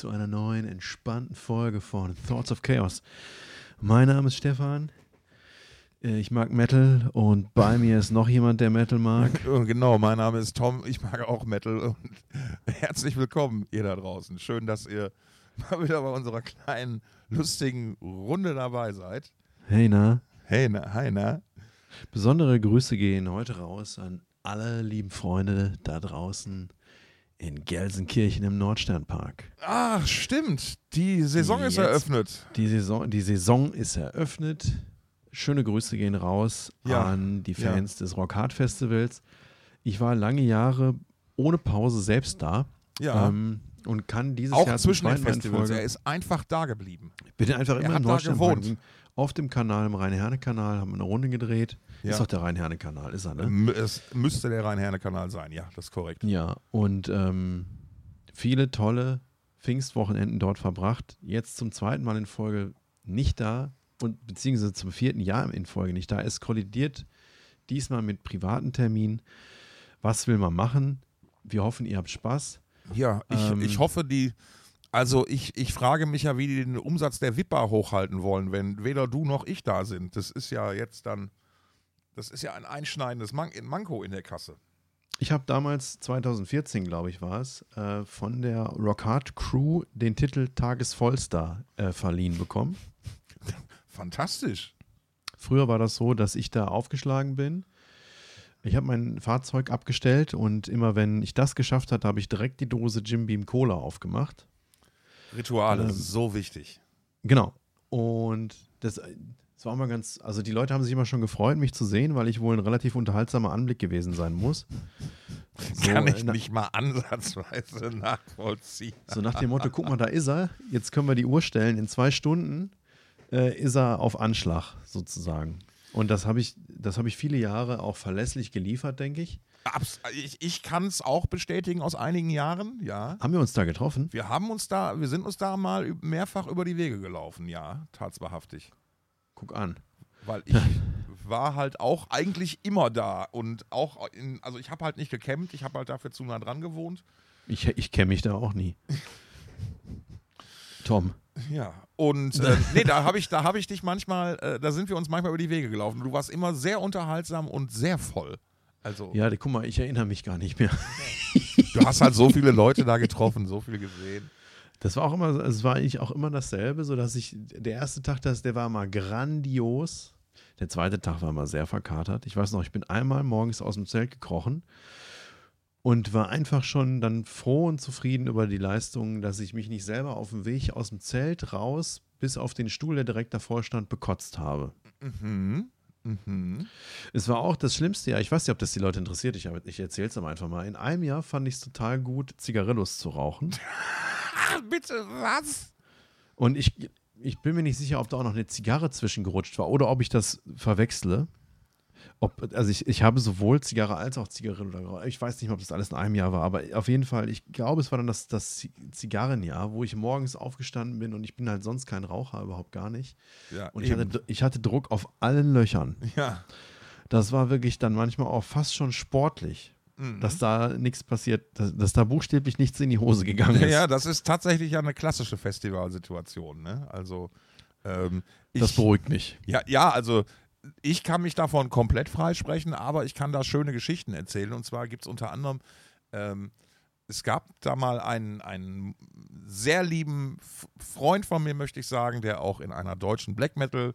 zu einer neuen entspannten Folge von Thoughts of Chaos. Mein Name ist Stefan. Äh, Ich mag Metal und bei mir ist noch jemand, der Metal mag. Genau, mein Name ist Tom, ich mag auch Metal und herzlich willkommen, ihr da draußen. Schön, dass ihr mal wieder bei unserer kleinen, lustigen Runde dabei seid. Hey, na? Hey, na, hi, na? Besondere Grüße gehen heute raus an alle lieben Freunde da draußen in Gelsenkirchen im Nordsternpark. Ach, stimmt, die Saison ist Jetzt- eröffnet. Die Saison, die Saison ist eröffnet. Schöne Grüße gehen raus Ja, an die ja. Fans des Rock Hard Festivals. Ich war lange Jahre ohne Pause selbst da. Ja, Ähm, und kann dieses auch Jahr zwischen den Festivals. Er ist einfach da geblieben. bin einfach er immer hat im da Nordsternpark. gewohnt. Auf dem Kanal, im Rhein-Herne-Kanal, haben wir eine Runde gedreht. Ja. Ist doch der Rhein-Herne-Kanal, ist er, ne? Es müsste der Rhein-Herne-Kanal sein, ja, das ist korrekt. Ja, und ähm, viele tolle Pfingstwochenenden dort verbracht. Jetzt zum zweiten Mal in Folge nicht da und beziehungsweise zum vierten Jahr in Folge nicht da. Es kollidiert diesmal mit privaten Terminen. Was will man machen? Wir hoffen, ihr habt Spaß. Ja, ich, Ähm, ich hoffe, die. Also ich, ich frage mich ja, wie die den Umsatz der Wipper hochhalten wollen, wenn weder du noch ich da sind. Das ist ja jetzt dann, das ist ja ein einschneidendes Man Manko in der Kasse. Ich habe damals, 2014 glaube ich war es, äh, von der Rockhard Crew den Titel Tagesvollstar äh, verliehen bekommen. Fantastisch. Früher war das so, dass ich da aufgeschlagen bin. Ich habe mein Fahrzeug abgestellt und immer wenn ich das geschafft hatte, habe ich direkt die Dose Jim Beam Cola aufgemacht. Rituale, Ähm, so wichtig. Genau. Und das, das war immer ganz, also die Leute haben sich immer schon gefreut, mich zu sehen, weil ich wohl ein relativ unterhaltsamer Anblick gewesen sein muss. So, Kann ich nicht mal ansatzweise nachvollziehen. So nach dem Motto, guck mal, da ist er, jetzt können wir die Uhr stellen, in zwei Stunden äh, ist er auf Anschlag sozusagen. Und das habe ich, das habe ich viele Jahre auch verlässlich geliefert, denke ich. Ich ich kann es auch bestätigen aus einigen Jahren, ja. Haben wir uns da getroffen? Wir haben uns da, wir sind uns da mal mehrfach über die Wege gelaufen, ja, tatsächlich. Guck an. weil ich war halt auch eigentlich immer da und auch in, also ich habe halt nicht gecampt, ich habe halt dafür zu nah dran gewohnt. Ich, ich kenne mich da auch nie. Tom. Ja. Und äh, nee, da habe ich, da habe ich dich manchmal, äh, da sind wir uns manchmal über die Wege gelaufen. Du warst immer sehr unterhaltsam und sehr voll. Also Ja, guck mal, ich erinnere mich gar nicht mehr. du hast halt so viele Leute da getroffen, so viel gesehen. Das war auch immer, es war eigentlich auch immer dasselbe, so dass ich, der erste Tag, das, der war mal grandios. Der zweite Tag war mal sehr verkatert. Ich weiß noch, ich bin einmal morgens aus dem Zelt gekrochen und war einfach schon dann froh und zufrieden über die Leistung, dass ich mich nicht selber auf dem Weg aus dem Zelt raus bis auf den Stuhl, der direkt davor stand, bekotzt habe. Mhm. Mhm. Es war auch das Schlimmste Jahr, ich weiß nicht, ob das die Leute interessiert, ich, ich erzähle es aber einfach mal. In einem Jahr fand ich es total gut, Zigarillos zu rauchen. Ah, bitte, was? Und ich, ich bin mir nicht sicher, ob da auch noch eine Zigarre zwischengerutscht war oder ob ich das verwechsle. Ob, also ich, ich habe sowohl Zigarre als auch geraucht. Ich weiß nicht mehr, ob das alles in einem Jahr war, aber auf jeden Fall, ich glaube, es war dann das, das Zi- Zigarrenjahr, wo ich morgens aufgestanden bin und ich bin halt sonst kein Raucher, überhaupt gar nicht. Ja, Und ich hatte, eben. Ich hatte Druck auf allen Löchern. ja. Das war wirklich dann manchmal auch fast schon sportlich, Mhm. dass da nichts passiert, dass, dass da buchstäblich nichts in die Hose gegangen ist. ja, das ist tatsächlich ja eine klassische Festivalsituation. Ne? Also ähm, ich, das beruhigt mich. Ja, ja, also ich kann mich davon komplett freisprechen, aber ich kann da schöne Geschichten erzählen. Und zwar gibt es unter anderem, ähm, es gab da mal einen, einen sehr lieben Freund von mir, möchte ich sagen, der auch in einer deutschen Black Metal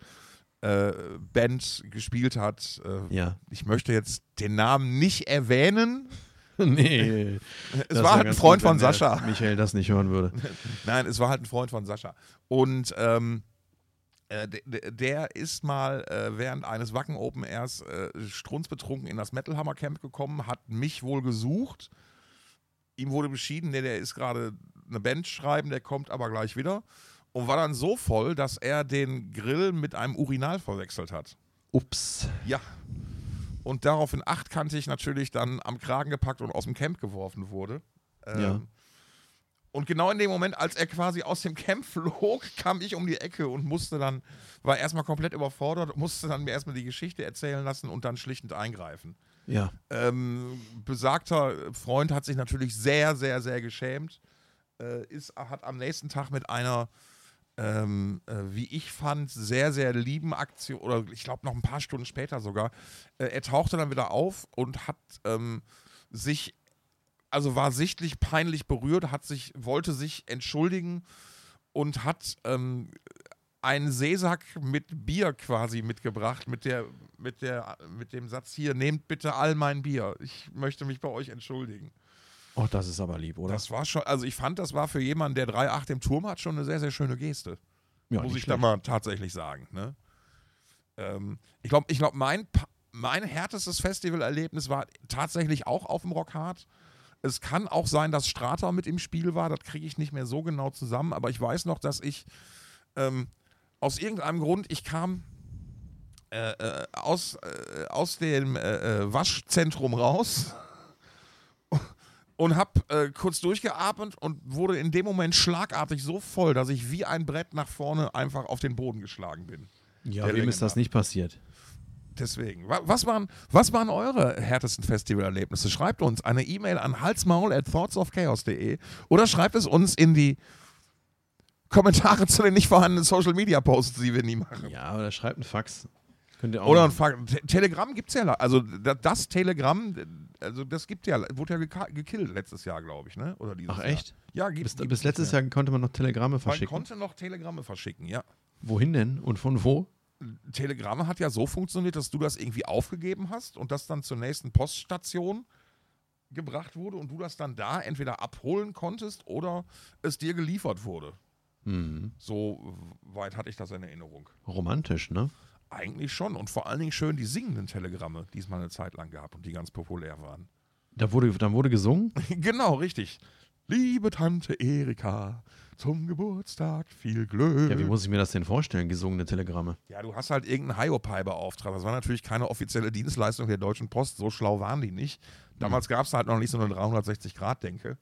äh, Band gespielt hat. Äh, Ja. Ich möchte jetzt den Namen nicht erwähnen. nee. Es war halt ein Freund gut, von Sascha. Michael das nicht hören würde. Nein, es war halt ein Freund von Sascha. Und ähm, äh, de- de- der ist mal äh, während eines Wacken Open Airs äh, strunzbetrunken in das Metal Hammer Camp gekommen, hat mich wohl gesucht. Ihm wurde beschieden, nee, der ist gerade eine Band schreiben, der kommt aber gleich wieder. Und war dann so voll, dass er den Grill mit einem Urinal verwechselt hat. Ups. Ja. Und daraufhin achtkantig natürlich dann am Kragen gepackt und aus dem Camp geworfen wurde. Ähm, Ja. Und genau in dem Moment, als er quasi aus dem Camp flog, kam ich um die Ecke und musste dann, war erstmal komplett überfordert, musste dann mir erstmal die Geschichte erzählen lassen und dann schlichtend eingreifen. Ja. Ähm, besagter Freund hat sich natürlich sehr, sehr, sehr geschämt. äh, ist, hat am nächsten Tag mit einer, ähm, äh, wie ich fand, sehr, sehr lieben Aktion, oder ich glaube noch ein paar Stunden später sogar, äh, er tauchte dann wieder auf und hat ähm, sich, also war sichtlich peinlich berührt, hat sich, wollte sich entschuldigen und hat ähm, einen Seesack mit Bier quasi mitgebracht, mit, der, mit, der, mit dem Satz hier, nehmt bitte all mein Bier. Ich möchte mich bei euch entschuldigen. Oh, das ist aber lieb, oder? Das war schon, also ich fand, das war für jemanden, der 3,8 im Turm hat, schon eine sehr, sehr schöne Geste. ja, muss ich schlecht. da mal tatsächlich sagen. Ne? Ähm, ich glaube, ich glaub, mein, mein härtestes Festivalerlebnis war tatsächlich auch auf dem Rockhard. Es kann auch sein, dass Strata mit im Spiel war, das kriege ich nicht mehr so genau zusammen, aber ich weiß noch, dass ich ähm, aus irgendeinem Grund, ich kam äh, äh, aus, äh, aus dem äh, äh, Waschzentrum raus und habe kurz durchgeatmet und wurde in dem Moment schlagartig so voll, dass ich wie ein Brett nach vorne einfach auf den Boden geschlagen bin. Ja, der wem Länge ist das nach. nicht passiert? Deswegen, wa- was waren, was waren eure härtesten Festivalerlebnisse? Schreibt uns eine E-Mail an halsmaul at thoughtsofchaos.de oder schreibt es uns in die Kommentare zu den nicht vorhandenen Social Media Posts, die wir nie machen. Ja, oder schreibt einen Fax. Könnt ihr auch Oder ein. Te Telegram gibt es ja, also da- das Telegram, also das gibt ja, wurde ja gekillt letztes Jahr, glaube ich, ne? Oder dieses Ach Jahr. echt? Ja, gibt Bis, gibt's bis letztes. Jahr konnte man noch Telegramme Man verschicken. konnte noch Telegramme verschicken, ja. Wohin denn und von wo? Telegramme hat ja so funktioniert, dass du das irgendwie aufgegeben hast und das dann zur nächsten Poststation gebracht wurde und du das dann da entweder abholen konntest oder es dir geliefert wurde. Hm. So weit hatte ich das in Erinnerung. Romantisch, ne? Eigentlich schon und vor allen Dingen schön die singenden Telegramme, die es mal eine Zeit lang gab und die ganz populär waren. Da wurde, dann wurde gesungen. genau, richtig. Liebe Tante Erika, zum Geburtstag viel Glück. Ja, wie muss ich mir das denn vorstellen, gesungene Telegramme? Ja, du hast halt irgendeinen Hiopai beauftragt. Das war natürlich keine offizielle Dienstleistung der Deutschen Post. So schlau waren die nicht. Damals gab es halt noch nicht so eine 360-Grad-Denke.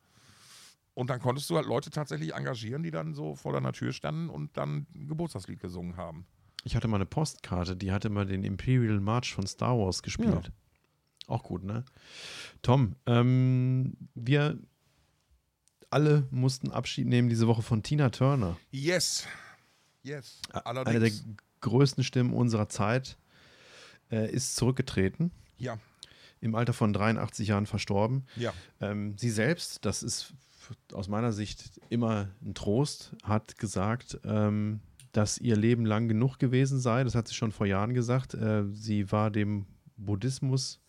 Und dann konntest du halt Leute tatsächlich engagieren, die dann so vor deiner Tür standen und dann ein Geburtstagslied gesungen haben. Ich hatte mal eine Postkarte, die hatte mal den Imperial March von Star Wars gespielt. Auch gut, ne? Tom, ähm, wir alle mussten Abschied nehmen diese Woche von Tina Turner. Yes. Yes. Eine der Allerdings. größten Stimmen unserer Zeit äh, ist zurückgetreten, Ja, im Alter von 83 Jahren verstorben. ja. Ähm, sie selbst, das ist aus meiner Sicht immer ein Trost, hat gesagt, ähm, dass ihr Leben lang genug gewesen sei. Das hat sie schon vor Jahren gesagt. Äh, sie war dem Buddhismus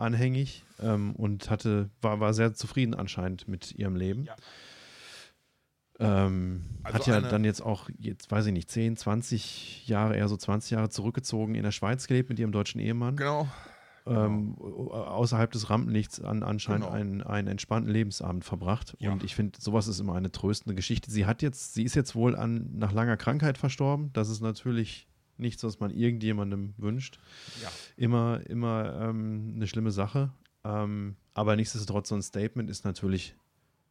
anhängig ähm, und hatte, war, war sehr zufrieden anscheinend mit ihrem Leben. Ja. Ähm, Also hat ja dann jetzt auch, jetzt weiß ich nicht, 10, 20 Jahre, eher so 20 Jahre zurückgezogen in der Schweiz gelebt mit ihrem deutschen Ehemann Genau. ähm, außerhalb des Rampenlichts an, anscheinend Genau. einen, einen entspannten Lebensabend verbracht. Ja. Und ich finde, sowas ist immer eine tröstende Geschichte. Sie hat jetzt, sie ist jetzt wohl an, nach langer Krankheit verstorben. Das ist natürlich nichts, was man irgendjemandem wünscht. Ja. Immer, immer ähm, eine schlimme Sache. Ähm, aber nichtsdestotrotz, so ein Statement ist natürlich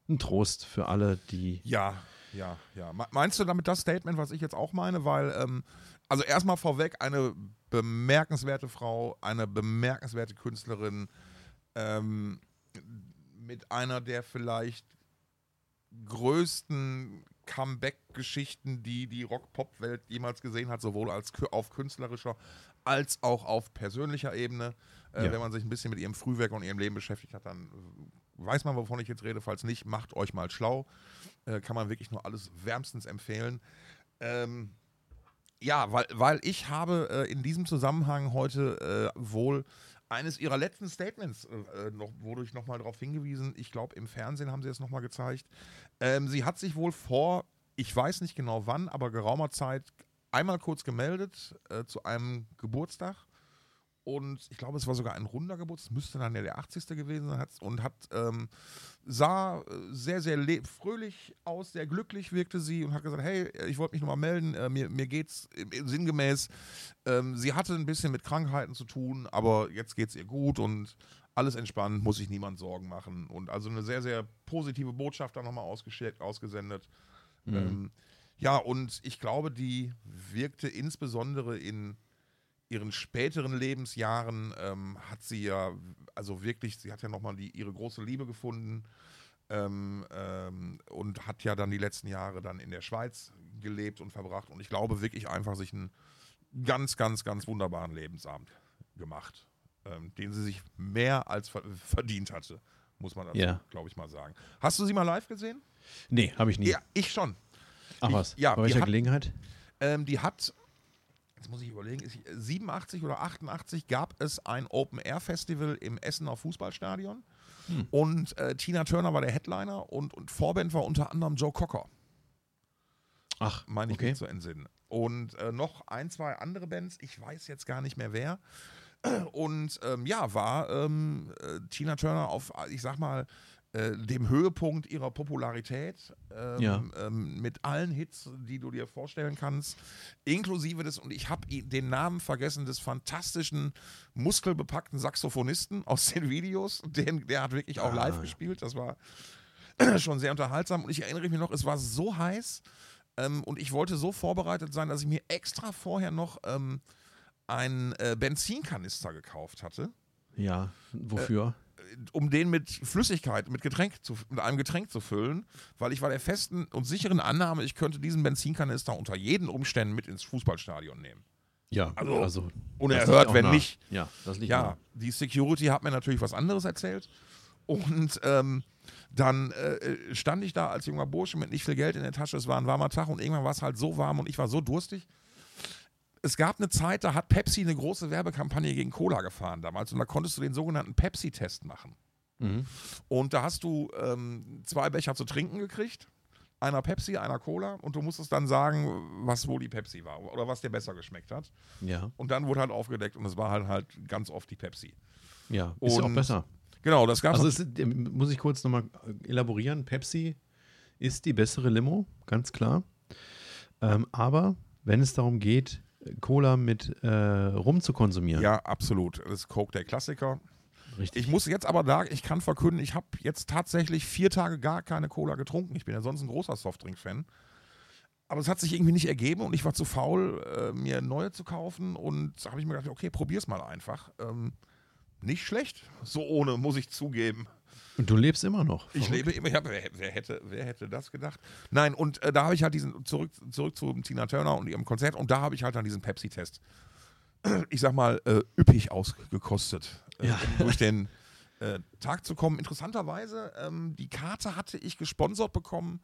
ein Trost für alle, die. Ja, ja, ja. Me- Meinst du damit das Statement, was ich jetzt auch meine? Weil, ähm, also erstmal vorweg, eine bemerkenswerte Frau, eine bemerkenswerte Künstlerin, ähm, mit einer der vielleicht größten Comeback-Geschichten, die die Rock-Pop-Welt jemals gesehen hat, sowohl als auf künstlerischer als auch auf persönlicher Ebene. Äh, Ja. Wenn man sich ein bisschen mit ihrem Frühwerk und ihrem Leben beschäftigt hat, dann weiß man, wovon ich jetzt rede. Falls nicht, macht euch mal schlau. Äh, kann man wirklich nur alles wärmstens empfehlen. Ähm, ja, weil, weil ich habe äh, in diesem Zusammenhang heute äh, wohl eines ihrer letzten Statements, äh, äh, noch, wurde ich nochmal darauf hingewiesen, ich glaube im Fernsehen haben sie es nochmal gezeigt. Ähm, sie hat sich wohl vor, ich weiß nicht genau wann, aber geraumer Zeit einmal kurz gemeldet äh, zu einem Geburtstag. Und ich glaube, es war sogar ein runder Geburtstag, müsste dann ja der 80. gewesen sein. Und hat, ähm, sah äh, sehr, sehr fröhlich aus, sehr glücklich wirkte sie und hat gesagt: Hey, ich wollte mich nochmal melden, äh, mir, mir geht's im sinngemäß. Ähm, sie hatte ein bisschen mit Krankheiten zu tun, aber jetzt geht's ihr gut und alles entspannt, muss sich niemand Sorgen machen. Und also eine sehr, sehr positive Botschaft da nochmal ausgesendet. Ähm, ja, und ich glaube, die wirkte insbesondere in ihren späteren Lebensjahren, ähm, hat sie ja, also wirklich, sie hat ja nochmal ihre große Liebe gefunden. Ähm, ähm, und hat ja dann die letzten Jahre dann in der Schweiz gelebt und verbracht. Und ich glaube wirklich einfach sich einen ganz, ganz, ganz wunderbaren Lebensabend gemacht, ähm, den sie sich mehr als ver verdient hatte, muss man dazu, Ja. glaube ich, mal sagen. Hast du sie mal live gesehen? Nee, habe ich nie. Ja, ich schon. Ach was, ja, bei welcher hat- Gelegenheit? Ähm, die hat, jetzt muss ich überlegen, ist, 87 oder 88 gab es ein Open-Air-Festival im Essener Fußballstadion. Hm. Und äh, Tina Turner war der Headliner und, und Vorband war unter anderem Joe Cocker, Ach, meine ich okay. mich zu entsinnen. Und äh, noch ein, zwei andere Bands, ich weiß jetzt gar nicht mehr wer. Und ähm, ja, war ähm, äh, Tina Turner auf, ich sag mal, äh, dem Höhepunkt ihrer Popularität ähm, Ja. ähm, mit allen Hits, die du dir vorstellen kannst, inklusive des, und ich habe den Namen vergessen, des fantastischen, muskelbepackten Saxophonisten aus den Videos. Den, der hat wirklich auch Ah, live ja. gespielt, das war schon sehr unterhaltsam. Und ich erinnere mich noch, es war so heiß ähm, und ich wollte so vorbereitet sein, dass ich mir extra vorher noch ähm, einen äh, Benzinkanister gekauft hatte Ja, wofür? Um den mit Flüssigkeit, mit Getränk zu, mit einem Getränk zu füllen, weil ich war der festen und sicheren Annahme, ich könnte diesen Benzinkanister unter jeden Umständen mit ins Fußballstadion nehmen. ja, also, also unerhört, wenn nah. nicht. Ja, das liegt Ja, nah. die Security hat mir natürlich was anderes erzählt. Und ähm, dann äh, stand ich da als junger Bursche mit nicht viel Geld in der Tasche. Es war ein warmer Tag und irgendwann war es halt so warm und ich war so durstig. Es gab eine Zeit, da hat Pepsi eine große Werbekampagne gegen Cola gefahren damals und da konntest du den sogenannten Pepsi-Test machen. Mhm. Und da hast du ähm, zwei Becher zu trinken gekriegt. Einer Pepsi, einer Cola. Und du musstest dann sagen, was wohl die Pepsi war oder was dir besser geschmeckt hat. Ja, Und dann wurde halt aufgedeckt und es war halt, halt ganz oft die Pepsi. ja, ist ja auch Und- besser. Genau, das gab Also es. ähm, muss ich kurz nochmal elaborieren. Pepsi ist die bessere Limo, ganz klar. Ähm, aber wenn es darum geht, Cola mit äh, Rum zu konsumieren, Ja, absolut. Das ist Coke der Klassiker. richtig. Ich muss jetzt aber da, ich kann verkünden, ich habe jetzt tatsächlich vier Tage gar keine Cola getrunken. Ich bin ja sonst ein großer Softdrink-Fan. Aber es hat sich irgendwie nicht ergeben und ich war zu faul, äh, mir neue zu kaufen. Und da habe ich mir gedacht, okay, probier's mal einfach. Ähm, nicht schlecht, so ohne, muss ich zugeben. Und du lebst immer noch. Ich Verrückt. lebe immer, ja, wer, wer, hätte, wer hätte das gedacht? Nein, und äh, da habe ich halt diesen, zurück, zurück zu Tina Turner und ihrem Konzert, und da habe ich halt dann diesen Pepsi-Test, ich sag mal, äh, üppig ausgekostet, äh, Ja. um durch den äh, Tag zu kommen. Interessanterweise, ähm, die Karte hatte ich gesponsert bekommen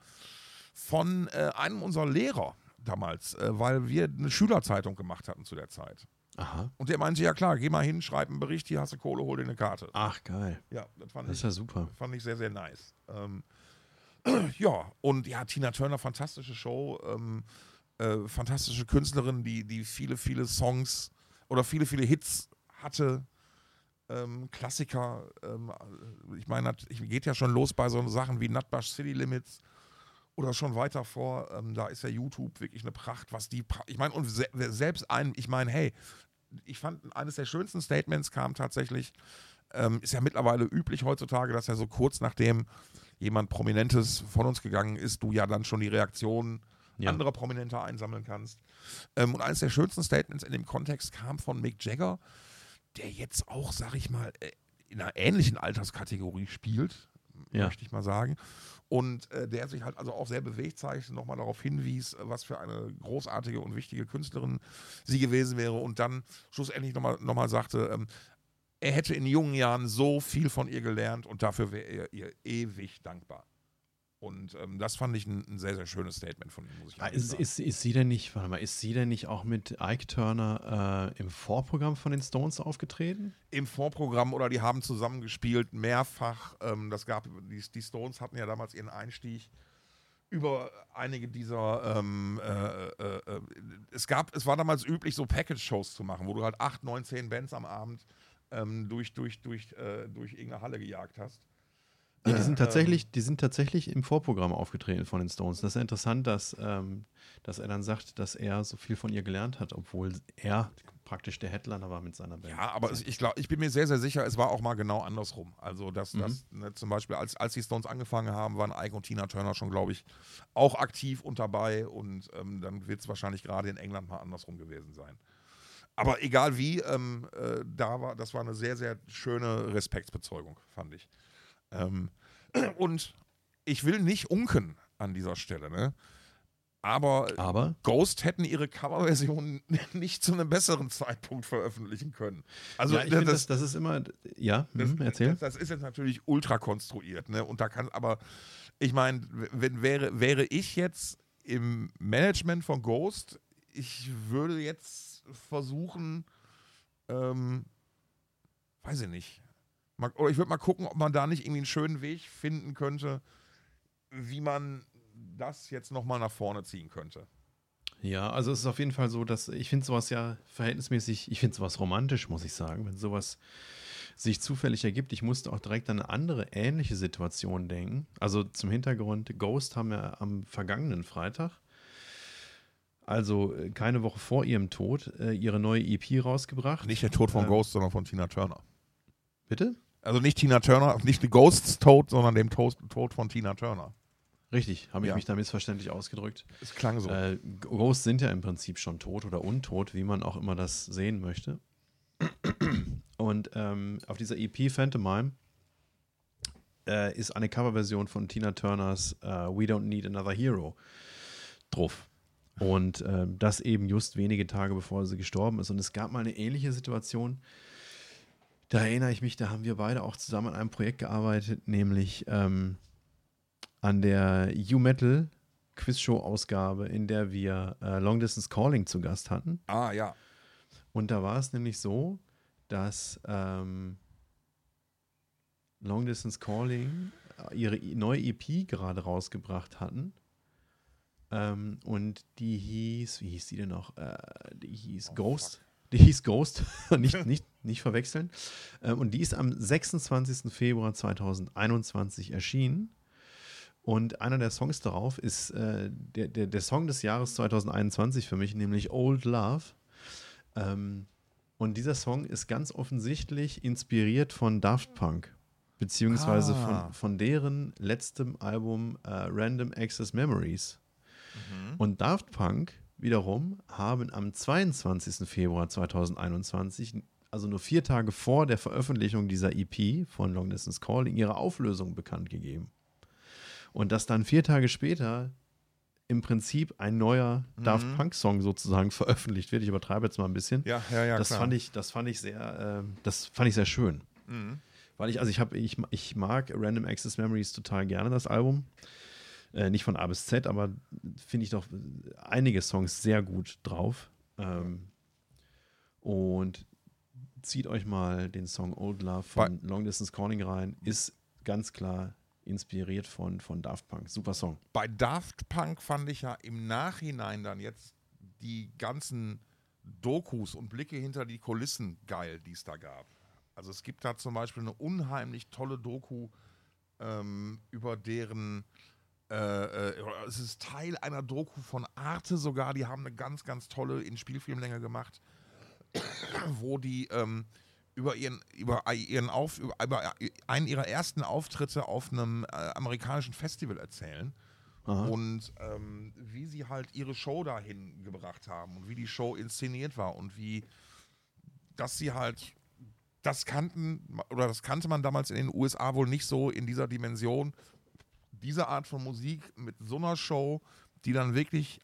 von äh, einem unserer Lehrer damals, äh, weil wir eine Schülerzeitung gemacht hatten zu der Zeit. Aha. Und der meinte, ja klar, geh mal hin, schreib einen Bericht, hier hast du Kohle, hol dir eine Karte. Ach, geil. Ja, das fand Das ich ist ja super. fand ich sehr, sehr nice. Ähm, ja, und ja, Tina Turner, fantastische Show, ähm, äh, fantastische Künstlerin, die, die viele, viele Songs oder viele, viele Hits hatte. Ähm, Klassiker, ähm, ich meine, geht ja schon los bei so Sachen wie Nutbush City Limits oder schon weiter vor, ähm, da ist ja YouTube wirklich eine Pracht, was die, pra ich meine, und se selbst ein, ich meine, hey, ich fand, eines der schönsten Statements kam tatsächlich, ähm, ist ja mittlerweile üblich heutzutage, dass ja so kurz nachdem jemand Prominentes von uns gegangen ist, du ja dann schon die Reaktion Ja. anderer Prominenter einsammeln kannst. Ähm, und eines der schönsten Statements in dem Kontext kam von Mick Jagger, der jetzt auch, sag ich mal, äh, in einer ähnlichen Alterskategorie spielt, Ja. möchte ich mal sagen. Und äh, der sich halt also auch sehr bewegt zeigte, nochmal darauf hinwies, äh, was für eine großartige und wichtige Künstlerin sie gewesen wäre und dann schlussendlich nochmal noch mal sagte, ähm, er hätte in jungen Jahren so viel von ihr gelernt und dafür wäre er ihr ewig dankbar. Und ähm, das fand ich ein, ein sehr, sehr schönes Statement von ihm, muss ich Ah, Ist, sagen. ist, ist sie denn nicht, warte mal, ist sie denn nicht auch mit Ike Turner äh, im Vorprogramm von den Stones aufgetreten? Im Vorprogramm oder die haben zusammen gespielt, mehrfach. Ähm, das gab, die, die Stones hatten ja damals ihren Einstieg über einige dieser, ähm, äh, äh, äh, es gab, es war damals üblich, so Package-Shows zu machen, wo du halt acht, neun, zehn Bands am Abend ähm, durch, durch, durch, äh, durch irgendeine Halle gejagt hast. Nee, die sind Ähm, tatsächlich, die sind tatsächlich im Vorprogramm aufgetreten von den Stones. Das ist ja interessant, dass, ähm, dass er dann sagt, dass er so viel von ihr gelernt hat, obwohl er praktisch der Headliner war mit seiner Band. Ja, aber ich glaube, ich bin mir sehr, sehr sicher, es war auch mal genau andersrum. Also, dass, Mhm. dass ne, zum Beispiel, als, als die Stones angefangen haben, waren Ike und Tina Turner schon, glaube ich, auch aktiv und dabei und ähm, dann wird es wahrscheinlich gerade in England mal andersrum gewesen sein. Aber egal wie, ähm, äh, da war, das war eine sehr, sehr schöne Respektsbezeugung, fand ich. Ähm, und ich will nicht unken an dieser Stelle, ne? Aber, Aber Ghost hätten ihre Coverversion nicht zu einem besseren Zeitpunkt veröffentlichen können. Also ja, ich das, das, das ist immer. Ja, das, hm, erzähl. Das, das ist jetzt natürlich ultra konstruiert, ne? Und da kann, aber ich meine, wenn wäre, wäre ich jetzt im Management von Ghost, ich würde jetzt versuchen, ähm, weiß ich nicht. Mal, oder ich würde mal gucken, ob man da nicht irgendwie einen schönen Weg finden könnte, wie man das jetzt nochmal nach vorne ziehen könnte. Ja, also es ist auf jeden Fall so, dass ich finde sowas ja verhältnismäßig, ich finde sowas romantisch, muss ich sagen, wenn sowas sich zufällig ergibt. Ich musste auch direkt an eine andere ähnliche Situation denken. Also zum Hintergrund, Ghost haben ja am vergangenen Freitag, also äh, keine Woche vor ihrem Tod, äh, ihre neue EP rausgebracht. Nicht der Tod von Ähm, Ghost, sondern von Tina Turner. Bitte? Also nicht Tina Turner, nicht die Ghosts Tod, sondern dem Tod, Tod von Tina Turner. Richtig, habe ich Ja. mich da missverständlich ausgedrückt. Es klang so. Äh, Ghosts sind ja im Prinzip schon tot oder untot, wie man auch immer das sehen möchte. Und ähm, auf dieser EP Phantomime äh, ist eine Coverversion von Tina Turners äh, We Don't Need Another Hero drauf. Und äh, das eben just wenige Tage bevor sie gestorben ist. Und es gab mal eine ähnliche Situation. Da erinnere ich mich, da haben wir beide auch zusammen an einem Projekt gearbeitet, nämlich ähm, an der U-Metal Quizshow-Ausgabe, in der wir äh, Long Distance Calling zu Gast hatten. ah, ja. Und da war es nämlich so, dass ähm, Long Distance Calling äh, ihre neue EP gerade rausgebracht hatten. Ähm, und die hieß, wie hieß die denn noch? Äh, die hieß Oh, Ghost. Die hieß Ghost, nicht, nicht, nicht verwechseln. Ähm, und die ist am 26. Februar 2021 erschienen. Und einer der Songs darauf ist äh, der, der, der Song des Jahres 2021 für mich, nämlich Old Love. Ähm, und dieser Song ist ganz offensichtlich inspiriert von Daft Punk, beziehungsweise Ah. von, von deren letztem Album äh, Random Access Memories. Und Daft Punk wiederum haben am 22. Februar 2021, also nur vier Tage vor der Veröffentlichung dieser EP von Long Distance Calling, ihre Auflösung bekannt gegeben. Und dass dann vier Tage später im Prinzip ein neuer Daft Punk-Song sozusagen veröffentlicht wird. Ich übertreibe jetzt mal ein bisschen. Ja, ja, ja, das klar. fand ich, das fand ich sehr, ähm, das fand ich sehr schön. Mhm. Weil ich, also ich habe, ich, ich mag Random Access Memories total gerne, das Album. Äh, nicht von A bis Z, aber finde ich doch einige Songs sehr gut drauf. Ähm, und zieht euch mal den Song Old Love von Long Distance Calling rein. Ist ganz klar inspiriert von, von Daft Punk. Super Song. Bei Daft Punk fand ich ja im Nachhinein dann jetzt die ganzen Dokus und Blicke hinter die Kulissen geil, die es da gab. Also es gibt da zum Beispiel eine unheimlich tolle Doku ähm, über deren äh, äh, es ist Teil einer Doku von Arte sogar, die haben eine ganz, ganz tolle in Spielfilmlänge gemacht, wo die ähm, über ihren, über ihren Auf, über, über einen ihrer ersten Auftritte auf einem äh, amerikanischen Festival erzählen Aha. und ähm, wie sie halt ihre Show dahin gebracht haben und wie die Show inszeniert war und wie, dass sie halt das kannten oder das kannte man damals in den USA wohl nicht so in dieser Dimension, diese Art von Musik mit so einer Show, die dann wirklich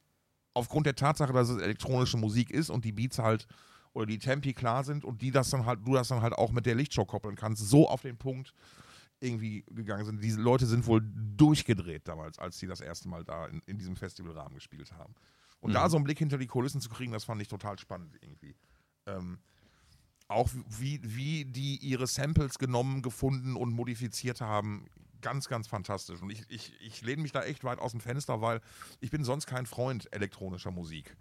aufgrund der Tatsache, dass es elektronische Musik ist und die Beats halt oder die Tempi klar sind und die das dann halt, du das dann halt auch mit der Lichtshow koppeln kannst, so auf den Punkt irgendwie gegangen sind. Diese Leute sind wohl durchgedreht damals, als sie das erste Mal da in, in diesem Festivalrahmen gespielt haben. Und da so einen Blick hinter die Kulissen zu kriegen, das fand ich total spannend irgendwie. Ähm, auch wie, wie die ihre Samples genommen, gefunden und modifiziert haben, ganz, ganz fantastisch. Und ich, ich, ich lehne mich da echt weit aus dem Fenster, weil ich bin sonst kein Freund elektronischer Musik.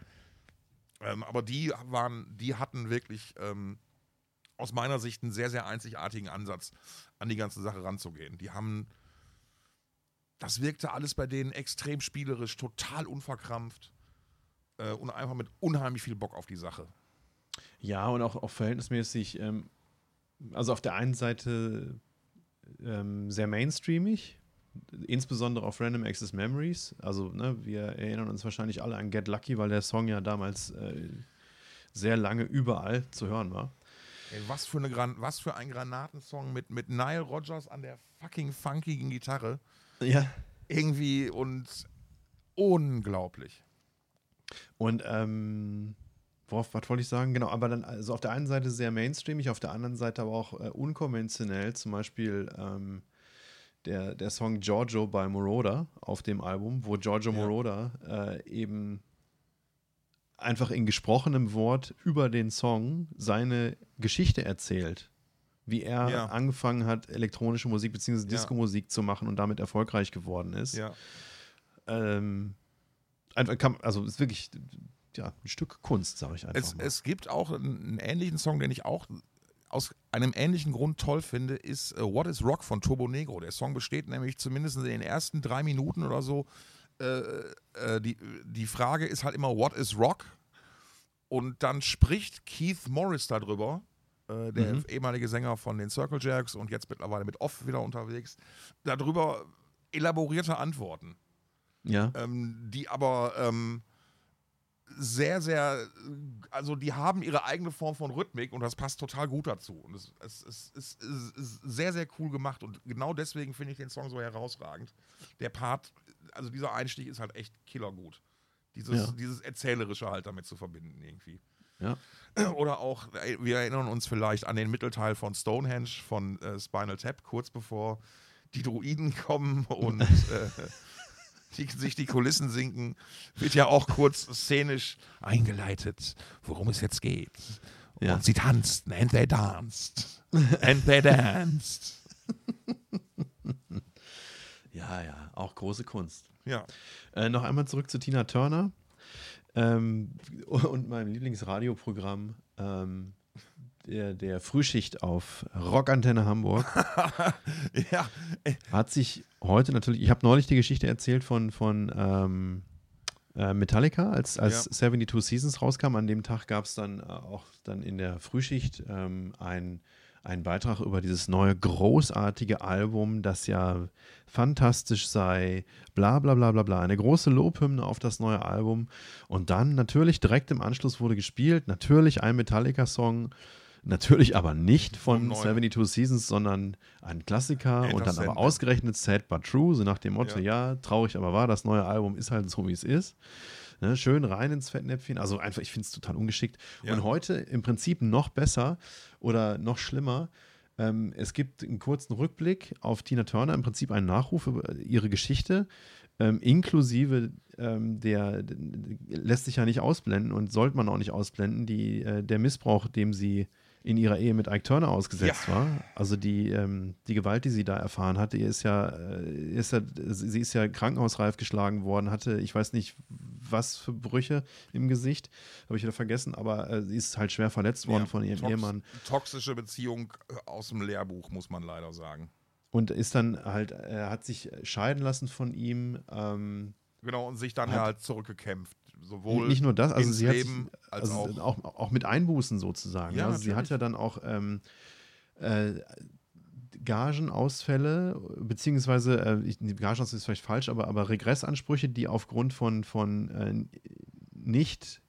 Ähm, aber die waren, die hatten wirklich ähm, aus meiner Sicht einen sehr, sehr einzigartigen Ansatz, an die ganze Sache ranzugehen. Die haben, das wirkte alles bei denen extrem spielerisch, total unverkrampft äh, und einfach mit unheimlich viel Bock auf die Sache. Ja, und auch, auch verhältnismäßig, ähm, also auf der einen Seite ähm, sehr mainstreamig, insbesondere auf Random Access Memories. Also, ne, wir erinnern uns wahrscheinlich alle an Get Lucky, weil der Song ja damals äh, sehr lange überall zu hören war. Ey, was, für eine Gran was für ein Granatensong mit, mit Nile Rodgers an der fucking funkigen Gitarre. Ja. irgendwie und unglaublich. Und ähm, worauf, was wollte ich sagen? Genau, aber dann, also auf der einen Seite sehr mainstreamig, auf der anderen Seite aber auch äh, unkonventionell. Zum Beispiel ähm, der, der Song Giorgio bei Moroder auf dem Album, wo Giorgio Ja. Moroder äh, eben einfach in gesprochenem Wort über den Song seine Geschichte erzählt. Wie er Ja. angefangen hat, elektronische Musik bzw. Ja. Disco-Musik zu machen und damit erfolgreich geworden ist. Ja. Ähm, also ist wirklich ja, ein Stück Kunst, sage ich einfach Es, mal. es gibt auch einen, ähnlichen Song, den ich auch aus einem ähnlichen Grund toll finde, ist äh, What is Rock von Turbo Negro. Der Song besteht nämlich zumindest in den ersten drei Minuten oder so. Äh, äh, die, die Frage ist halt immer, What is Rock? Und dann spricht Keith Morris darüber, äh, der Mhm. ehemalige Sänger von den Circle Jerks und jetzt mittlerweile mit Off wieder unterwegs, darüber elaborierte Antworten ja. ähm, die aber ähm, sehr, sehr, also die haben ihre eigene Form von Rhythmik und das passt total gut dazu. Und es, es, es, es, ist sehr, sehr cool gemacht und genau deswegen finde ich den Song so herausragend. Der Part, also dieser Einstieg ist halt echt killergut. Dieses, Ja. dieses Erzählerische halt damit zu verbinden irgendwie. Ja. Oder auch, wir erinnern uns vielleicht an den Mittelteil von Stonehenge von äh, Spinal Tap, kurz bevor die Druiden kommen und äh, die, sich die Kulissen sinken, wird ja auch kurz szenisch eingeleitet, worum es jetzt geht. Ja. Und sie tanzten, and they danced, and they danced. ja, ja, auch große Kunst. Ja, Äh, noch einmal zurück zu Tina Turner ähm, und meinem Lieblingsradioprogramm, ähm, der, der Frühschicht auf Rockantenne Hamburg. ja, Hat sich heute natürlich, ich habe neulich die Geschichte erzählt von, von ähm, äh, Metallica, als, als Ja. 72 Seasons rauskam. An dem Tag gab es dann äh, auch dann in der Frühschicht ähm, ein einen Beitrag über dieses neue großartige Album, das ja fantastisch sei, bla bla bla bla bla. Eine große Lobhymne auf das neue Album. Und dann natürlich direkt im Anschluss wurde gespielt, natürlich ein Metallica-Song, natürlich aber nicht von Vom neuen. 72 Seasons, sondern ein Klassiker Enter und dann aber Sandman. ausgerechnet Sad But True, so nach dem Motto, ja. Ja. traurig aber wahr, das neue Album ist halt so, wie es ist. Ne, schön rein ins Fettnäpfchen. Also einfach, ich finde es total ungeschickt. Ja. Und heute im Prinzip noch besser oder noch schlimmer. Ähm, es gibt einen kurzen Rückblick auf Tina Turner, im Prinzip einen Nachruf über ihre Geschichte, ähm, inklusive ähm, der, lässt sich ja nicht ausblenden und sollte man auch nicht ausblenden, die, äh, der Missbrauch, dem sie in ihrer Ehe mit Ike Turner ausgesetzt Ja. war. Also die, ähm, die Gewalt, die sie da erfahren hatte, ist ja, äh, ist ja, sie ist ja krankenhausreif geschlagen worden, hatte, ich weiß nicht, was für Brüche im Gesicht, habe ich wieder vergessen, aber äh, sie ist halt schwer verletzt worden Ja, von ihrem tox- Ehemann Toxische Beziehung äh, aus dem Lehrbuch, muss man leider sagen. und ist dann halt, er hat sich scheiden lassen von ihm. Ähm, Genau, und sich dann Hat- halt zurückgekämpft. Sowohl nicht nur das, also sie hat Leben als also auch. auch, auch, mit Einbußen sozusagen. Ja, also sie hat ja dann auch ähm, äh, Gagenausfälle, beziehungsweise, äh, ich, Gagenausfälle ist vielleicht falsch, aber, aber Regressansprüche, die aufgrund von, von äh, nicht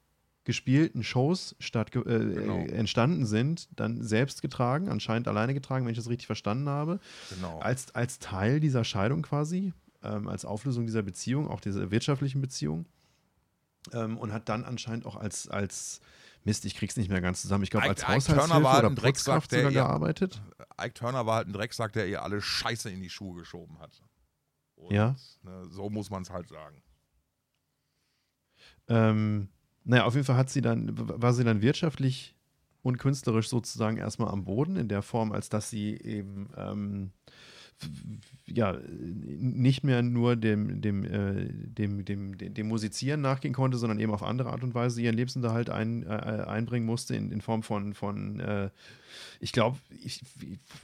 gespielten Shows statt, äh, Genau. entstanden sind, dann selbst getragen, anscheinend alleine getragen, wenn ich das richtig verstanden habe. Genau. als, als Teil dieser Scheidung quasi, ähm, als Auflösung dieser Beziehung, auch dieser wirtschaftlichen Beziehung. Ähm, und hat dann anscheinend auch als, als Mist, ich krieg's nicht mehr ganz zusammen, ich glaube, als Ike- Ike Haushaltshilfe war halt oder Drecksack, der sogar ihr- gearbeitet. Ike Turner war halt ein Drecksack, der ihr alle Scheiße in die Schuhe geschoben hat. Und, Ja. Ne, so muss man es halt sagen. Ähm, naja, auf jeden Fall hat sie dann, war sie dann wirtschaftlich und künstlerisch sozusagen erstmal am Boden, in der Form, als dass sie eben ähm, ja, nicht mehr nur dem, dem, äh, dem, dem, dem, dem Musizieren nachgehen konnte, sondern eben auf andere Art und Weise ihren Lebensunterhalt ein, äh, einbringen musste, in, in Form von, von äh, ich glaube, ich,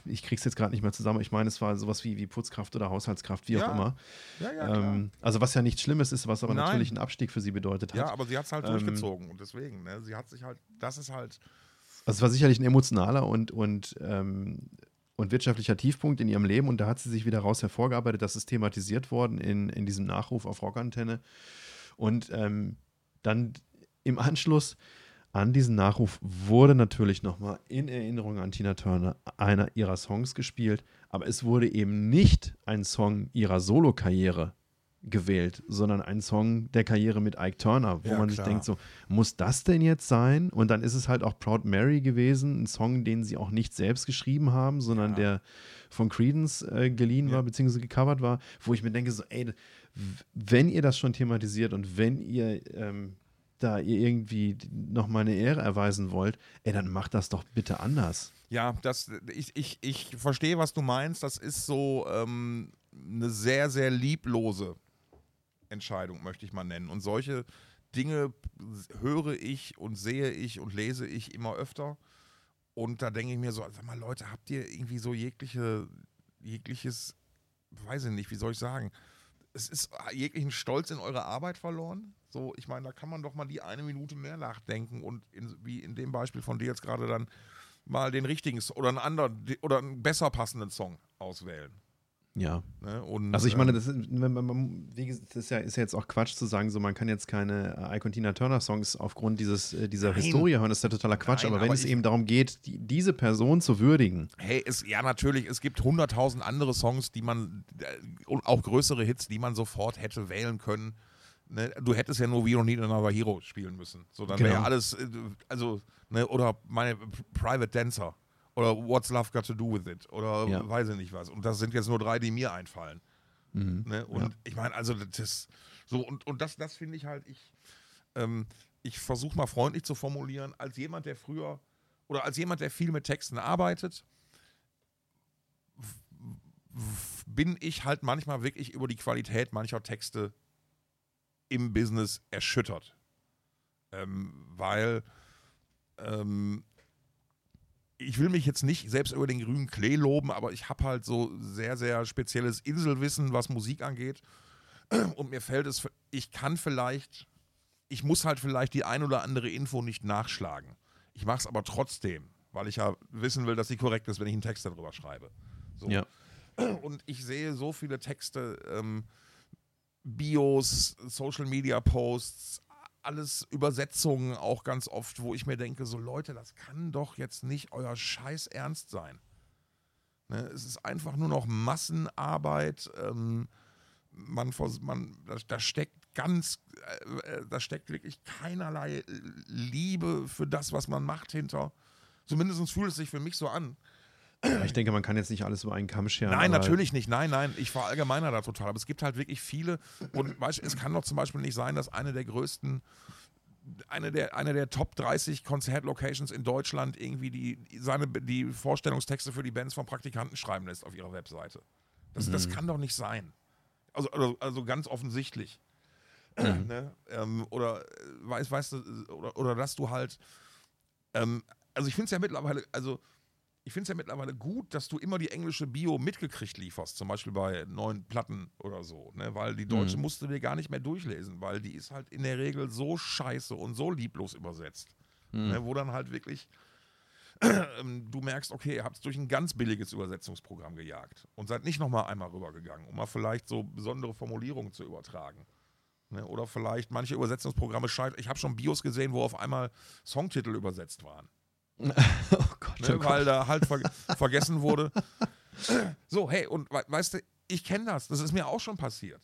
ich, krieg's jetzt gerade nicht mehr zusammen, ich meine, es war sowas wie, wie Putzkraft oder Haushaltskraft, wie auch Ja, immer. Ja, ja. Ähm, also was ja nichts Schlimmes ist, was aber Nein. natürlich einen Abstieg für sie bedeutet hat. ja, aber sie hat es halt ähm, durchgezogen. Und deswegen, ne, sie hat sich halt, das ist halt, Also es war sicherlich ein emotionaler und, und, ähm, und wirtschaftlicher Tiefpunkt in ihrem Leben und da hat sie sich wieder raus hervorgearbeitet. Das ist thematisiert worden in, in diesem Nachruf auf Rockantenne. Und ähm, dann im Anschluss an diesen Nachruf wurde natürlich nochmal in Erinnerung an Tina Turner einer ihrer Songs gespielt, aber es wurde eben nicht ein Song ihrer Solokarriere gewählt, sondern einen Song der Karriere mit Ike Turner, wo Ja, man sich klar. denkt, so, muss das denn jetzt sein? Und dann ist es halt auch Proud Mary gewesen, ein Song, den sie auch nicht selbst geschrieben haben, sondern Ja. der von Credence äh, geliehen Ja. war, beziehungsweise gecovert war, wo ich mir denke, so, ey, wenn ihr das schon thematisiert und wenn ihr ähm, da ihr irgendwie nochmal eine Ehre erweisen wollt, ey, dann macht das doch bitte anders. Ja, das, ich, ich, ich verstehe, was du meinst. Das ist so ähm, eine sehr, sehr lieblose Entscheidung, möchte ich mal nennen. Und solche Dinge höre ich und sehe ich und lese ich immer öfter. Und da denke ich mir so, sag mal, Leute, habt ihr irgendwie so jegliche, jegliches, weiß ich nicht, wie soll ich sagen, es ist jeglichen Stolz in eure Arbeit verloren? So, ich meine, da kann man doch mal die eine Minute mehr nachdenken und in, wie in dem Beispiel von dir jetzt gerade dann mal den richtigen oder einen anderen oder einen besser passenden Song auswählen. Ja. Ne? Und, Also ich meine, ähm, das ist, das ist ja, ist ja jetzt auch Quatsch zu sagen, so man kann jetzt keine äh, Ike und Tina Turner Songs aufgrund dieses, äh, dieser Nein. Historie hören, das ist ja totaler Quatsch. Nein, aber wenn aber es eben darum geht, die, diese Person zu würdigen, Hey, es, ja, natürlich, es gibt hunderttausend andere Songs, die man, äh, und auch größere Hits, die man sofort hätte wählen können. Ne? Du hättest ja nur We Don't Need Another Hero spielen müssen. So, dann wäre Genau. ja alles, äh, also, ne, oder meine Private Dancer oder What's Love Got to Do with It oder Ja. weiß ich nicht was. Und das sind jetzt nur drei, die mir einfallen. Mhm. Ne? Und ich meine, also das so und, und das, das finde ich halt, ich, ähm, ich versuche mal freundlich zu formulieren, als jemand, der früher oder als jemand, der viel mit Texten arbeitet, bin ich halt manchmal wirklich über die Qualität mancher Texte im Business erschüttert. Ähm, weil ähm, ich will mich jetzt nicht selbst über den grünen Klee loben, aber ich habe halt so sehr, sehr spezielles Inselwissen, was Musik angeht. Und mir fällt es, ich kann vielleicht, ich muss halt vielleicht die ein oder andere Info nicht nachschlagen. Ich mache es aber trotzdem, weil ich ja wissen will, dass sie korrekt ist, wenn ich einen Text darüber schreibe. So. Ja. Und ich sehe so viele Texte, ähm, Bios, Social Media Posts, alles Übersetzungen auch ganz oft, wo ich mir denke, so Leute, das kann doch jetzt nicht euer Scheiß ernst sein. Ne, es ist einfach nur noch Massenarbeit. Ähm, man, man, da, da steckt ganz, äh, äh, da steckt wirklich keinerlei Liebe für das, was man macht hinter. Zumindest fühlt es sich für mich so an. Aber ich denke, man kann jetzt nicht alles über einen Kamm scheren. Nein, natürlich nicht. Nein, nein, ich verallgemeiner da total. Aber es gibt halt wirklich viele. Und weißt, es kann doch zum Beispiel nicht sein, dass eine der größten, eine der, eine der Top 30 Konzertlocations in Deutschland irgendwie die, seine, die Vorstellungstexte für die Bands von Praktikanten schreiben lässt auf ihrer Webseite. Das, das kann doch nicht sein. Also, also, also ganz offensichtlich. ne? ähm, oder äh, weißt, weißt du, oder, oder dass du halt, ähm, also ich finde es ja mittlerweile, also ich finde es ja mittlerweile gut, dass du immer die englische Bio mitgekriegt lieferst, zum Beispiel bei neuen Platten oder so, ne? weil die deutsche Mhm. musst du dir gar nicht mehr durchlesen, weil die ist halt in der Regel so scheiße und so lieblos übersetzt, Mhm. ne? wo dann halt wirklich ähm, du merkst, okay, ihr habt es durch ein ganz billiges Übersetzungsprogramm gejagt und seid nicht nochmal einmal rübergegangen, um mal vielleicht so besondere Formulierungen zu übertragen. Ne? Oder vielleicht manche Übersetzungsprogramme scheitern. Ich habe schon Bios gesehen, wo auf einmal Songtitel übersetzt waren oh Gott, ne, oh weil Gott. da halt ver vergessen wurde. So, hey, und we weißt du, ich kenne das, das ist mir auch schon passiert.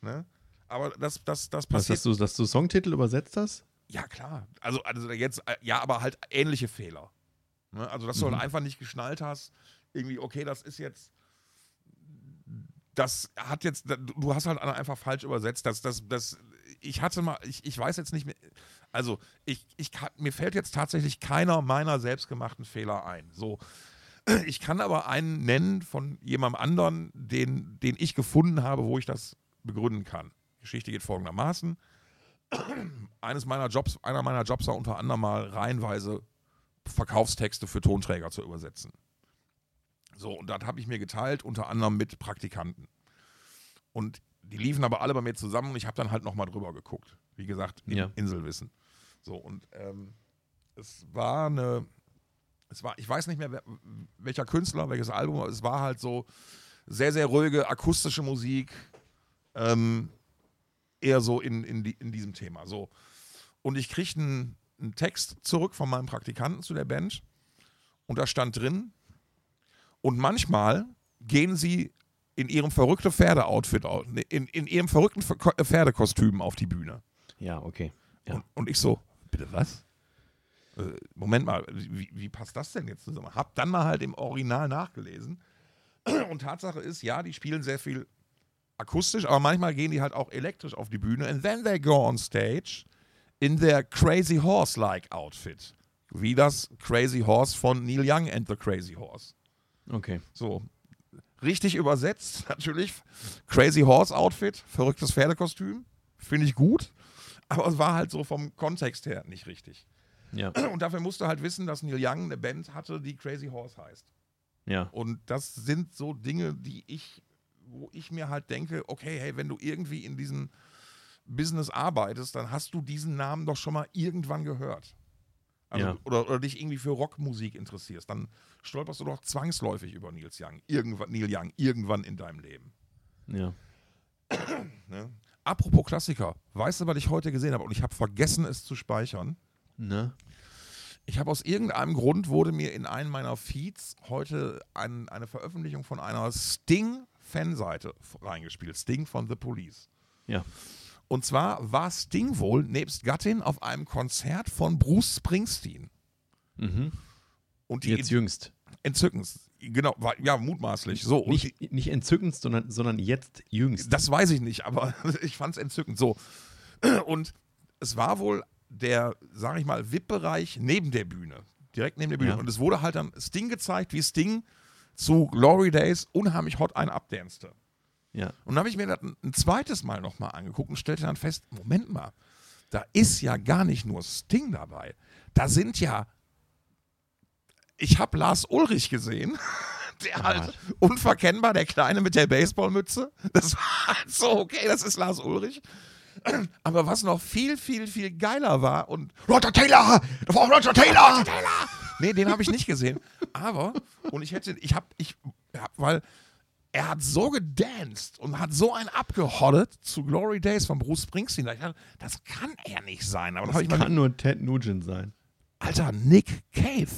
Ne? Aber das, das, das Was, passiert. dass, du, dass du Songtitel übersetzt hast? Ja, klar. Also, also jetzt, äh, ja, aber halt ähnliche Fehler. Ne? Also, dass du Mhm. halt einfach nicht geschnallt hast, irgendwie, okay, das ist jetzt. Das hat jetzt, du hast halt einfach falsch übersetzt. Das, das, das, ich hatte mal, ich, ich weiß jetzt nicht mehr, also ich, ich kann, mir fällt jetzt tatsächlich keiner meiner selbstgemachten Fehler ein. So, ich kann aber einen nennen von jemandem anderen, den, den ich gefunden habe, wo ich das begründen kann. Die Geschichte geht folgendermaßen eines meiner Jobs, einer meiner Jobs war unter anderem mal reihenweise Verkaufstexte für Tonträger zu übersetzen. So, und das habe ich mir geteilt, unter anderem mit Praktikanten. Und die liefen aber alle bei mir zusammen und ich habe dann halt nochmal drüber geguckt. Wie gesagt, im Ja. Inselwissen. So, und ähm, es war eine, es war, ich weiß nicht mehr, welcher Künstler, welches Album, aber es war halt so sehr, sehr ruhige akustische Musik. Ähm, eher so in, in, die, in diesem Thema. So. Und ich kriegte einen, einen Text zurück von meinem Praktikanten zu der Band und da stand drin, und manchmal gehen sie in ihrem verrückten Pferdeoutfit, in, in ihrem verrückten Ver- äh, Pferdekostüm auf die Bühne. Ja, okay. Ja. Und, und ich so, bitte was? Äh, Moment mal, wie, wie passt das denn jetzt zusammen? Hab dann mal halt im Original nachgelesen. Und Tatsache ist, ja, die spielen sehr viel akustisch, aber manchmal gehen die halt auch elektrisch auf die Bühne. And then they go on stage in their Crazy Horse-like Outfit. Wie das Crazy Horse von Neil Young and the Crazy Horse. Okay. So. Richtig übersetzt, natürlich. Crazy Horse Outfit, verrücktes Pferdekostüm. Finde ich gut. Aber es war halt so vom Kontext her nicht richtig. Ja. Und dafür musst du halt wissen, dass Neil Young eine Band hatte, die Crazy Horse heißt. Ja. Und das sind so Dinge, die ich, wo ich mir halt denke, okay, hey, wenn du irgendwie in diesem Business arbeitest, dann hast du diesen Namen doch schon mal irgendwann gehört. Also, Ja. oder, oder dich irgendwie für Rockmusik interessierst, dann stolperst du doch zwangsläufig über Nils Young, irgendwann, Neil Young, irgendwann in deinem Leben. Ja. Ne? Apropos Klassiker, weißt du, was ich heute gesehen habe? Und ich habe vergessen, es zu speichern. Ne? Ich habe aus irgendeinem Grund wurde mir in einem meiner Feeds heute ein, eine Veröffentlichung von einer Sting-Fanseite reingespielt. Sting von The Police. Ja. Und zwar war Sting wohl nebst Gattin auf einem Konzert von Bruce Springsteen. Mhm. Und die Jetzt jüngst. entzückend. Genau, war, ja, mutmaßlich. So, und die, Nicht, nicht entzückend, sondern, sondern jetzt jüngst. das weiß ich nicht, aber ich fand es entzückend. So. Und es war wohl der, sag ich mal, VIP-Bereich neben der Bühne. Direkt neben der Bühne. Ja. Und es wurde halt dann Sting gezeigt, wie Sting zu Glory Days unheimlich hot ein abdanste. Ja. Und dann habe ich mir das ein, zweites Mal nochmal angeguckt und stellte dann fest, Moment mal, da ist ja gar nicht nur Sting dabei. Da sind ja, ich habe Lars Ulrich gesehen, der halt unverkennbar, der Kleine mit der Baseballmütze. Das war halt so, okay, das ist Lars Ulrich. Aber was noch viel, viel, viel geiler war und Roger Taylor! Roger Taylor! Roger Taylor! Nee, den habe ich nicht gesehen. Aber, und ich hätte, ich habe, ich, ja, weil er hat so gedanced und hat so einen abgehottet zu Glory Days von Bruce Springsteen. Dachte, das kann er nicht sein. Aber habe Das ich mal, kann nur Ted Nugent sein. Alter, Nick Cave.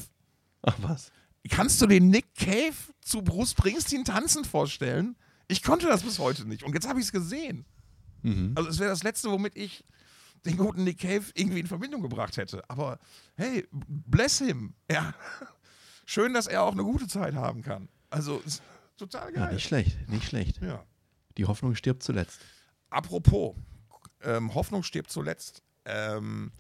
Ach was. Kannst du den Nick Cave zu Bruce Springsteen tanzen vorstellen? Ich konnte das bis heute nicht. Und jetzt habe ich es gesehen. Mhm. Also es wäre das Letzte, womit ich den guten Nick Cave irgendwie in Verbindung gebracht hätte. Aber hey, bless him. Ja. Schön, dass er auch eine gute Zeit haben kann. Also total Ja, geil. nicht schlecht, nicht schlecht. Ja. Die Hoffnung stirbt zuletzt. Apropos, ähm, Hoffnung stirbt zuletzt. Ähm,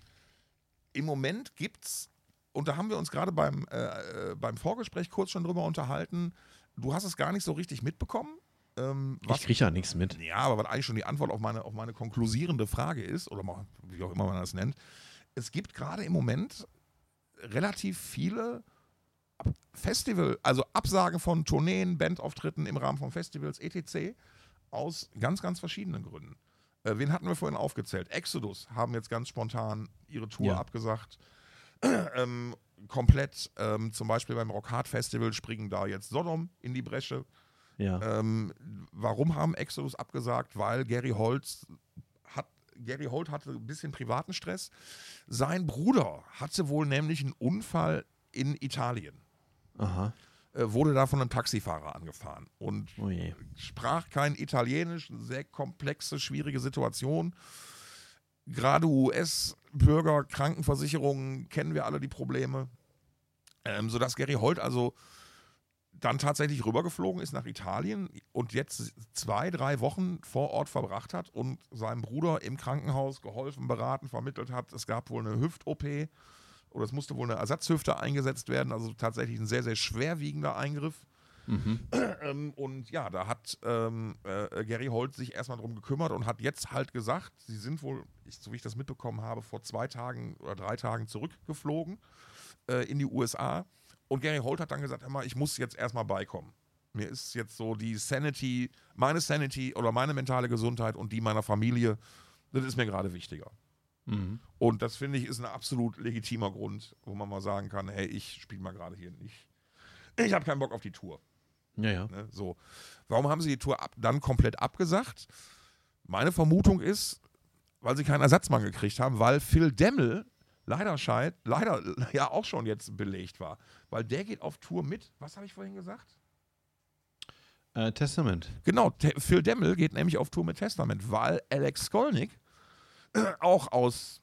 Im Moment gibt's, und da haben wir uns gerade beim, äh, äh, beim Vorgespräch kurz schon drüber unterhalten, du hast es gar nicht so richtig mitbekommen. Ähm, was, Ich kriege ja nichts mit. ja, aber was eigentlich schon die Antwort auf meine, auf meine konklusierende Frage ist, oder mal, wie auch immer man das nennt, es gibt gerade im Moment relativ viele Festival, also Absagen von Tourneen, Bandauftritten im Rahmen von Festivals, etc. aus ganz, ganz verschiedenen Gründen. Äh, wen hatten wir vorhin aufgezählt? Exodus haben jetzt ganz spontan ihre Tour Ja. abgesagt. ähm, komplett, ähm, zum Beispiel beim Rock Hard Festival springen da jetzt Sodom in die Bresche. Ja. Ähm, warum haben Exodus abgesagt? Weil Gary Holtz hat, Gary Holt hatte ein bisschen privaten Stress. Sein Bruder hatte wohl nämlich einen Unfall in Italien. Aha. Äh, wurde da von einem Taxifahrer angefahren und Oh sprach kein Italienisch, eine sehr komplexe, schwierige Situation. Gerade US-Bürger, Krankenversicherungen kennen wir alle die Probleme. Ähm, sodass Gary Holt also dann tatsächlich rübergeflogen ist nach Italien und jetzt zwei, drei Wochen vor Ort verbracht hat und seinem Bruder im Krankenhaus geholfen, beraten, vermittelt hat. Es gab wohl eine Hüft-OP oder es musste wohl eine Ersatzhüfte eingesetzt werden, also tatsächlich ein sehr, sehr schwerwiegender Eingriff. Mhm. Ähm, und ja, da hat ähm, äh, Gary Holt sich erstmal drum gekümmert und hat jetzt halt gesagt, sie sind wohl, ich, so wie ich das mitbekommen habe, vor zwei Tagen oder drei Tagen zurückgeflogen äh, in die USA. Und Gary Holt hat dann gesagt, hör mal, ich muss jetzt erstmal beikommen. Mir ist jetzt so die Sanity, meine Sanity oder meine mentale Gesundheit und die meiner Familie, das ist mir gerade wichtiger. Mhm. Und das finde ich ist ein absolut legitimer Grund, wo man mal sagen kann, hey, ich spiele mal gerade hier nicht. Ich habe keinen Bock auf die Tour. Ja, ja. Ne? So. Warum haben sie die Tour ab, dann komplett abgesagt? Meine Vermutung ist, weil sie keinen Ersatzmann gekriegt haben, weil Phil Demmel leider scheint, leider ja auch schon jetzt belegt war. Weil der geht auf Tour mit, was habe ich vorhin gesagt? Äh, Testament. Genau, Te Phil Demmel geht nämlich auf Tour mit Testament, weil Alex Skolnick auch aus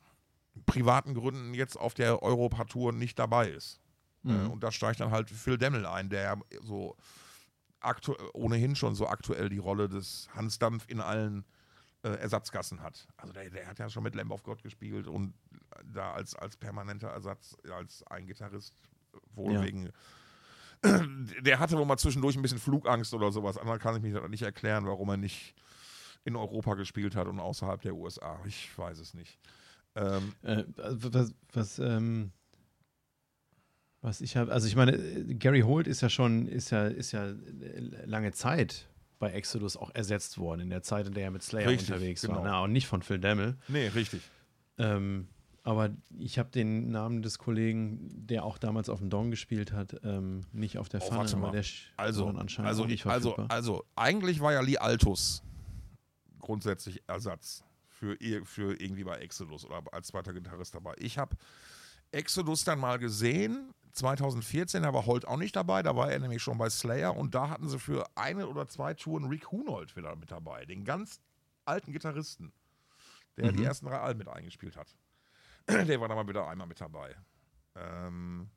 privaten Gründen jetzt auf der Europa-Tour nicht dabei ist. Äh, Mhm. und da steigt dann halt Phil Demmel ein, der so ohnehin schon so aktuell die Rolle des Hans Dampf in allen äh, Ersatzgassen hat. Also der, der hat ja schon mit Lamb of God gespielt und da als, als permanenter Ersatz, als ein Gitarrist, wohl Ja. wegen. Der hatte wohl mal zwischendurch ein bisschen Flugangst oder sowas. Anders kann ich mich nicht erklären, warum er nicht in Europa gespielt hat und außerhalb der USA. Ich weiß es nicht. Ähm, Äh, was, was, ähm, was ich habe, also ich meine, äh, Gary Holt ist ja schon, ist ja, ist ja äh, lange Zeit bei Exodus auch ersetzt worden, in der Zeit, in der er mit Slayer Richtig, unterwegs genau. war. Na, und nicht von Phil Demmel. nee, richtig. Ähm, aber ich habe den Namen des Kollegen, der auch damals auf dem Dong gespielt hat, ähm, nicht auf der Oh, Pfanne. aber der Also, anscheinend also, nicht also, also, eigentlich war ja Lee Altus grundsätzlich Ersatz für, für irgendwie bei Exodus oder als zweiter Gitarrist dabei. Ich habe Exodus dann mal gesehen, 2014, da war Holt auch nicht dabei, da war er nämlich schon bei Slayer und da hatten sie für eine oder zwei Touren Rick Hunold wieder mit dabei, den ganz alten Gitarristen, der die Mhm. ersten drei Alben mit eingespielt hat. Der war dann mal wieder einmal mit dabei. Ähm,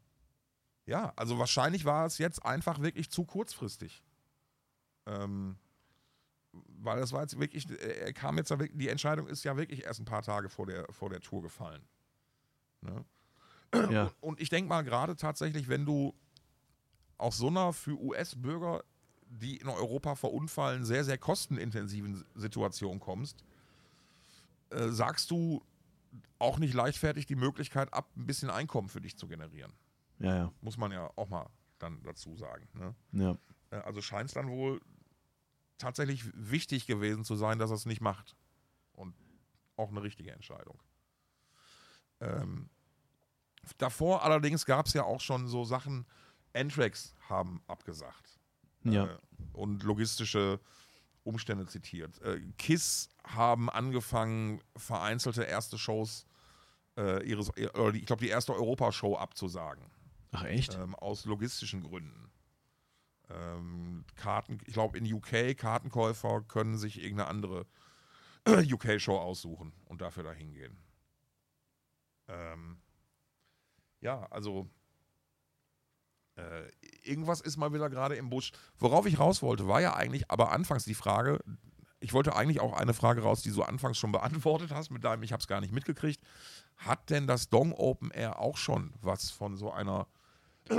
ja, also wahrscheinlich war es jetzt einfach wirklich zu kurzfristig. Ähm, weil das war jetzt wirklich, er kam jetzt, die Entscheidung ist ja wirklich erst ein paar Tage vor der, vor der Tour gefallen. Ne? ja. Und ich denke mal gerade tatsächlich, wenn du aus so einer für US-Bürger, die in Europa verunfallen, sehr, sehr kostenintensiven Situation kommst, äh, sagst du auch nicht leichtfertig die Möglichkeit ab, ein bisschen Einkommen für dich zu generieren. ja, ja, Muss man ja auch mal dann dazu sagen. Ne? ja. Äh, Also scheint es dann wohl tatsächlich wichtig gewesen zu sein, dass er es nicht macht. Und auch eine richtige Entscheidung. Ähm, davor allerdings gab es ja auch schon so Sachen, Anthrax haben abgesagt. ja. Äh, und logistische Umstände zitiert. Äh, KISS haben angefangen, vereinzelte erste Shows, äh, ihres, die, ich glaube, die erste Europashow abzusagen Ach echt? ähm, aus logistischen Gründen. Ähm, Karten, ich glaube in UK, Kartenkäufer können sich irgendeine andere UK-Show aussuchen und dafür dahin gehen. Ähm, ja, also äh, irgendwas ist mal wieder gerade im Busch. Worauf ich raus wollte, war ja eigentlich aber anfangs die Frage, ich wollte eigentlich auch eine Frage raus, die du anfangs schon beantwortet hast mit deinem, ich habe es gar nicht mitgekriegt. Hat denn das Dong Open Air auch schon was von so einer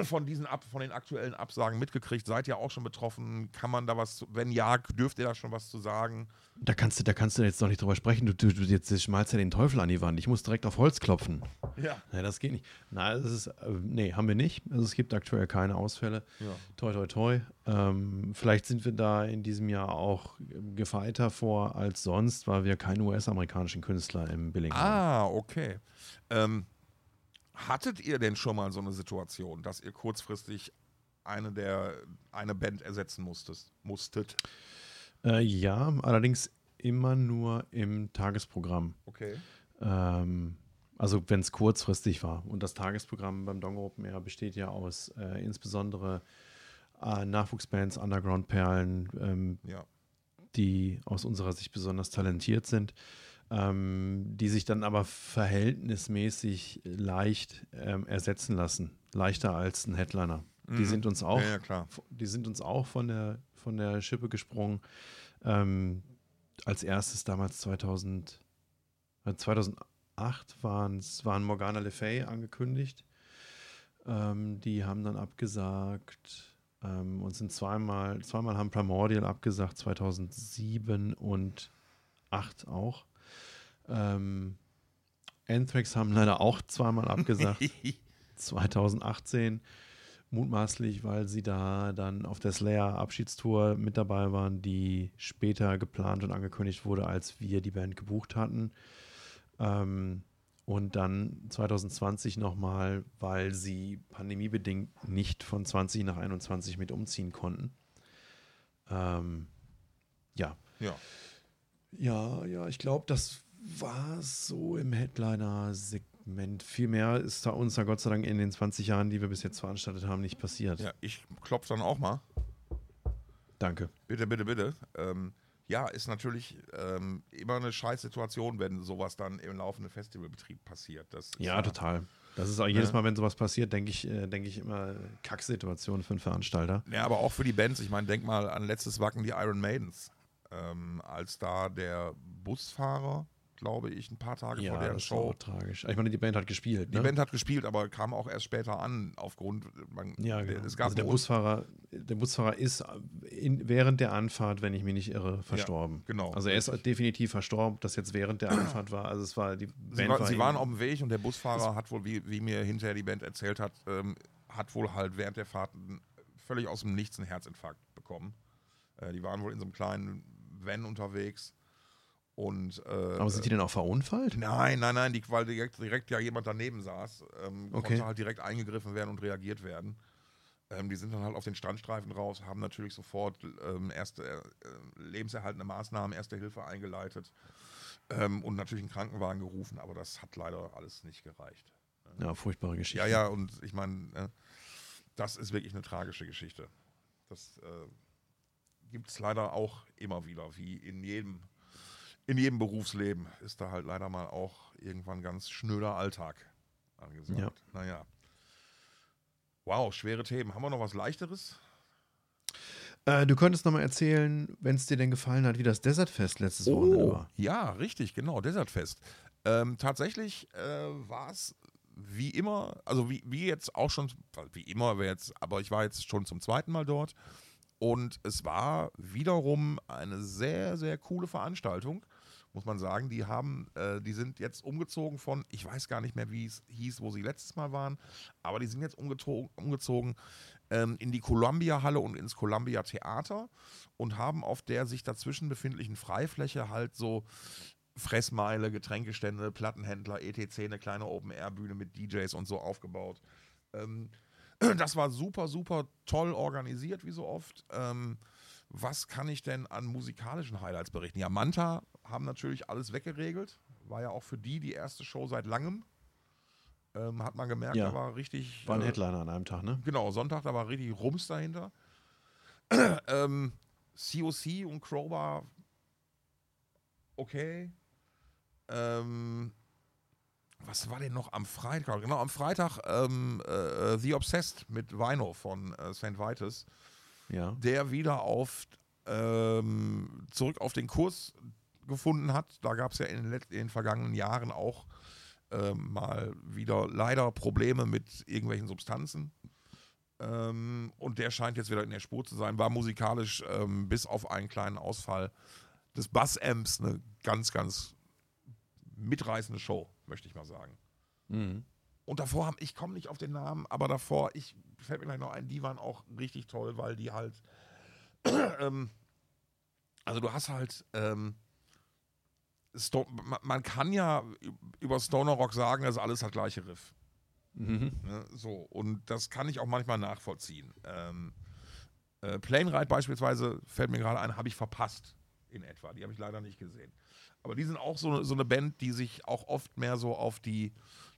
von diesen Ab, von den aktuellen Absagen mitgekriegt? Seid ihr auch schon betroffen? Kann man da was, wenn ja, dürft ihr da schon was zu sagen? Da kannst du, da kannst du jetzt noch nicht drüber sprechen. Du, du, du jetzt schmalst ja den Teufel an die Wand. Ich muss direkt auf Holz klopfen. Ja. Ja, das geht nicht. Nein, das ist, äh, nee, haben wir nicht. Also es gibt aktuell keine Ausfälle. Ja. Toi, toi, toi. Ähm, vielleicht sind wir da in diesem Jahr auch gefeiter vor als sonst, weil wir keinen US-amerikanischen Künstler im Billing haben. Ah, okay. Ähm, hattet ihr denn schon mal so eine Situation, dass ihr kurzfristig eine der eine Band ersetzen musstet? musstet? Äh, ja, allerdings immer nur im Tagesprogramm. Okay. Ähm, also wenn es kurzfristig war. Und das Tagesprogramm beim Dong Open Air besteht ja aus äh, insbesondere äh, Nachwuchsbands, Underground-Perlen, ähm, Ja. die aus unserer Sicht besonders talentiert sind, ähm, die sich dann aber verhältnismäßig leicht ähm, ersetzen lassen. Leichter als ein Headliner. Die Mhm. sind uns auch, Ja, ja, klar. die sind uns auch von der, von der Schippe gesprungen. Ähm, als erstes damals 2000, äh, 2008 waren's, waren Morgana Le Fay angekündigt. Ähm, die haben dann abgesagt ähm, und sind zweimal, zweimal haben Primordial abgesagt, 2007 und 2008 auch. Ähm, Anthrax haben leider auch zweimal abgesagt. 2018 mutmaßlich, weil sie da dann auf der Slayer-Abschiedstour mit dabei waren, die später geplant und angekündigt wurde, als wir die Band gebucht hatten. Ähm, und dann 2020 nochmal, weil sie pandemiebedingt nicht von 20 nach 21 mit umziehen konnten. Ähm, ja. Ja. Ja, ja, ich glaube, das war so im Headliner-Segment. Viel mehr ist da uns da Gott sei Dank in den 20 Jahren, die wir bis jetzt veranstaltet haben, nicht passiert. Ja, ich klopfe dann auch mal. Danke. Bitte, bitte, bitte. Ähm, ja, ist natürlich ähm, immer eine Scheißsituation, wenn sowas dann im laufenden Festivalbetrieb passiert. Das ist Ja, total. Das ist auch jedes Mal, wenn sowas passiert, denke ich, äh, denke ich immer Kacksituation für einen Veranstalter. Ja, aber auch für die Bands. Ich meine, denk mal an letztes Wacken, die Iron Maidens. Ähm, als da der Busfahrer, glaube ich, ein paar Tage vor deren das Show. war traurig. Ich meine, die Band hat gespielt. Die ne? Band hat gespielt, aber kam auch erst später an, aufgrund. Man, ja, genau. Es gab also der Busfahrer, der Busfahrer ist in, während der Anfahrt, wenn ich mich nicht irre, verstorben. genau. Also er ist definitiv verstorben, das jetzt während der Anfahrt war. Also es war die Sie, Band war, sie waren auf dem Weg und der Busfahrer hat wohl, wie, wie mir hinterher die Band erzählt hat, ähm, hat wohl halt während der Fahrt völlig aus dem Nichts einen Herzinfarkt bekommen. Äh, die waren wohl in so einem kleinen Van unterwegs. Und, äh, Aber sind die denn auch verunfallt? Nein, nein, nein, die, weil direkt, direkt ja jemand daneben saß, ähm, Okay. konnte halt direkt eingegriffen werden und reagiert werden. Ähm, die sind dann halt auf den Standstreifen raus, haben natürlich sofort ähm, erste äh, lebenserhaltende Maßnahmen, erste Hilfe eingeleitet ähm, und natürlich einen Krankenwagen gerufen, aber das hat leider alles nicht gereicht. Ja, furchtbare Geschichte. Ja, ja, und ich meine, äh, das ist wirklich eine tragische Geschichte. Das äh, gibt es leider auch immer wieder, wie in jedem, in jedem Berufsleben ist da halt leider mal auch irgendwann ganz schnöder Alltag angesagt. Ja. Naja. Wow, schwere Themen. Haben wir noch was leichteres? Äh, du könntest nochmal erzählen, wenn es dir denn gefallen hat, wie das Desertfest letztes Wochenende war. ja, richtig, genau, Desertfest. Ähm, tatsächlich äh, war es wie immer, also wie, wie jetzt auch schon, wie immer, jetzt, aber ich war jetzt schon zum zweiten Mal dort und es war wiederum eine sehr, sehr coole Veranstaltung, muss man sagen. Die haben, äh, die sind jetzt umgezogen von, ich weiß gar nicht mehr, wie es hieß, wo sie letztes Mal waren, aber die sind jetzt umgezogen, umgezogen ähm, in die Columbia Halle und ins Columbia Theater und haben auf der sich dazwischen befindlichen Freifläche halt so Fressmeile, Getränkestände, Plattenhändler, etc., eine kleine Open-Air-Bühne mit DJs und so aufgebaut. Ähm, das war super, super toll organisiert, wie so oft. Ähm, was kann ich denn an musikalischen Highlights berichten? Ja, Manta haben natürlich alles weggeregelt. War ja auch für die die erste Show seit langem. Ähm, hat man gemerkt, Ja. da war richtig. War ein äh, Headliner an einem Tag, ne? Genau, Sonntag, da war richtig Rums dahinter. ähm, COC und Crowbar, okay. Ähm, was war denn noch am Freitag? Genau, am Freitag ähm, äh, The Obsessed mit Vino von äh, St. Vitus, Ja. der wieder auf ähm, zurück auf den Kurs gefunden hat. Da gab es ja in den, in den vergangenen Jahren auch ähm, mal wieder leider Probleme mit irgendwelchen Substanzen. Ähm, und der scheint jetzt wieder in der Spur zu sein. War musikalisch ähm, bis auf einen kleinen Ausfall des Bassamps eine ganz, ganz mitreißende Show, möchte ich mal sagen. Mhm. Und davor haben, ich komme nicht auf den Namen, aber davor, ich fällt mir gleich noch ein, die waren auch richtig toll, weil die halt, ähm, also du hast halt, ähm, Sto man, kann ja über Stoner Rock sagen, das ist alles das gleiche Riff. Mhm. Ne? So, und das kann ich auch manchmal nachvollziehen. Ähm, äh, Plane Ride beispielsweise, fällt mir gerade ein, habe ich verpasst in etwa. Die habe ich leider nicht gesehen. Aber die sind auch so, so eine Band, die sich auch oft mehr so auf die,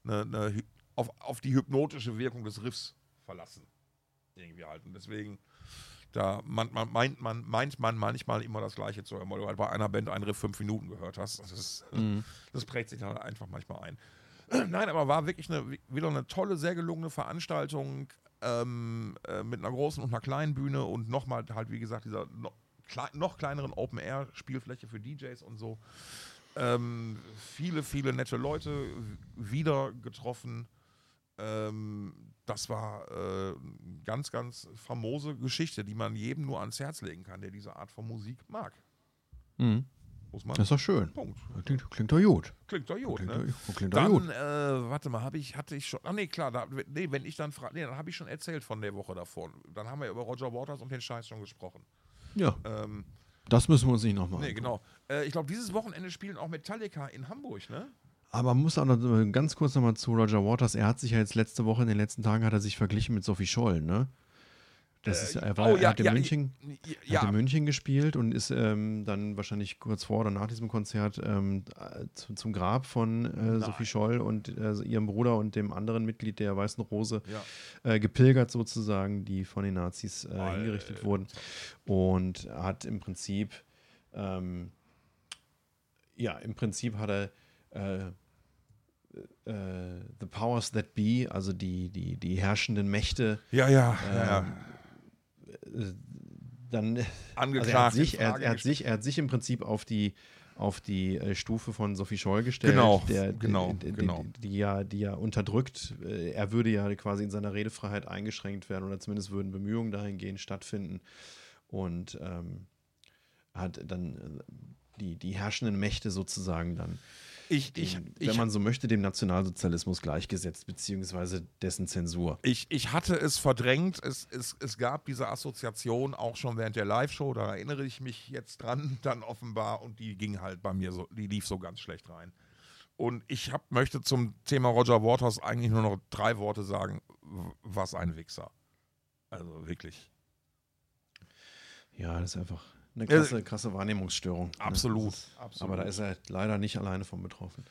ne, ne, hy- auf, auf die hypnotische Wirkung des Riffs verlassen. Irgendwie halt. Und deswegen, da man, man, meint, man, meint man manchmal immer das Gleiche zu hören, weil du halt bei einer Band einen Riff fünf Minuten gehört hast. Das, ist, Mhm. das prägt sich dann einfach manchmal ein. Nein, aber war wirklich eine, wieder eine tolle, sehr gelungene Veranstaltung ähm, äh, mit einer großen und einer kleinen Bühne und nochmal halt, wie gesagt, dieser no, klei noch kleineren Open-Air-Spielfläche für DJs und so. Ähm, viele, viele nette Leute wieder getroffen. Ähm, das war äh, eine ganz, ganz famose Geschichte, die man jedem nur ans Herz legen kann, der diese Art von Musik mag. Mhm. Muss man. Das ist doch schön. Punkt. Klingt, klingt doch gut. Klingt doch gut, Klingt, ne? doch, klingt doch Dann, gut. äh, warte mal, habe ich, hatte ich schon. Ach nee, klar, da, nee, wenn ich dann frage, nee, dann habe ich schon erzählt von der Woche davor. Dann haben wir über Roger Waters und den Scheiß schon gesprochen. Ja, Ähm, das müssen wir uns nicht nochmal nee, genau. Äh, ich glaube, dieses Wochenende spielen auch Metallica in Hamburg, ne? Aber man muss auch noch äh, ganz kurz nochmal zu Roger Waters. Er hat sich ja jetzt letzte Woche, in den letzten Tagen, hat er sich verglichen mit Sophie Scholl, ne? Das Äh, ist, er, war, oh, er ja, hat in ja, München, Ja, hat in München gespielt und ist ähm, dann wahrscheinlich kurz vor oder nach diesem Konzert ähm, äh, zu, zum Grab von äh, Sophie Scholl und äh, ihrem Bruder und dem anderen Mitglied der Weißen Rose äh, gepilgert sozusagen, die von den Nazis äh, hingerichtet wurden. Und hat im Prinzip, ähm, ja, im Prinzip hat er äh, The Powers That Be, also die, die, die herrschenden Mächte, ja, ja, ja, ja. äh, dann Angeklagt. also er, hat sich, er, er, hat sich, er hat sich im Prinzip auf die auf die äh, Stufe von Sophie Scholl gestellt, Genau, der, genau, die, die, genau. Die, die, ja, die ja unterdrückt, äh, er würde ja quasi in seiner Redefreiheit eingeschränkt werden oder zumindest würden Bemühungen dahingehend stattfinden und ähm, hat dann äh, die, die herrschenden Mächte sozusagen dann, Ich, ich, dem, ich, wenn man so möchte, dem Nationalsozialismus gleichgesetzt, beziehungsweise dessen Zensur. Ich, ich hatte es verdrängt. Es, es, es gab diese Assoziation auch schon während der Live-Show. Da erinnere ich mich jetzt dran, dann offenbar. Und die ging halt bei mir so, die lief so ganz schlecht rein. Und ich hab, möchte zum Thema Roger Waters eigentlich nur noch drei Worte sagen. Was ein Wichser. Also wirklich. Ja, das ist einfach eine krasse, krasse Wahrnehmungsstörung. ne? Absolut. Ist- absolut. Aber da ist er leider nicht alleine von betroffen.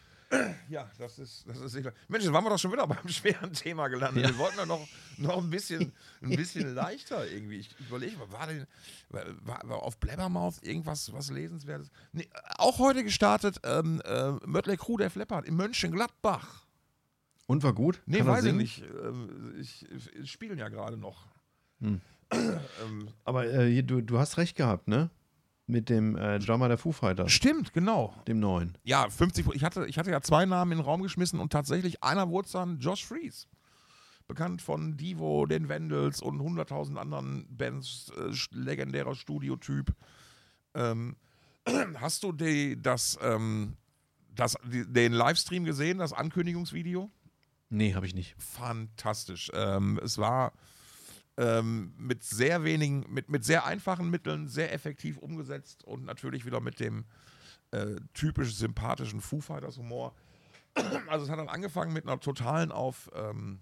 Ja, das ist, das ist sicher. Mensch, jetzt waren wir doch schon wieder beim schweren Thema gelandet. Ja. Wir wollten doch noch, noch ein bisschen, ein bisschen leichter irgendwie. Ich überlege mal, war denn war, war auf Blabbermouth irgendwas was Lesenswertes? Nee, auch heute gestartet, ähm, äh, Mötley Crew, der Fleppert in Mönchengladbach. Und war gut? Nee, Kann weiß ich nicht. Ähm, ich, ich spielen ja gerade noch. Hm. ähm, Aber äh, du, du hast recht gehabt, ne? Mit dem äh, Drummer der Foo Fighters, stimmt, genau. dem neuen. Ja, 50 ich hatte, ich hatte ja zwei Namen in den Raum geschmissen und tatsächlich einer wurde dann Josh Fries. Bekannt von Divo, den Vandals und 100.000 anderen Bands, äh, legendärer Studiotyp. Ähm, hast du die, das, ähm, das, die, den Livestream gesehen, das Ankündigungsvideo? Nee, habe ich nicht. fantastisch. Ähm, es war ähm, mit sehr wenigen, mit, mit sehr einfachen Mitteln sehr effektiv umgesetzt und natürlich wieder mit dem äh, typisch sympathischen Foo Fighters Humor. Also es hat dann angefangen mit einer totalen auf ähm,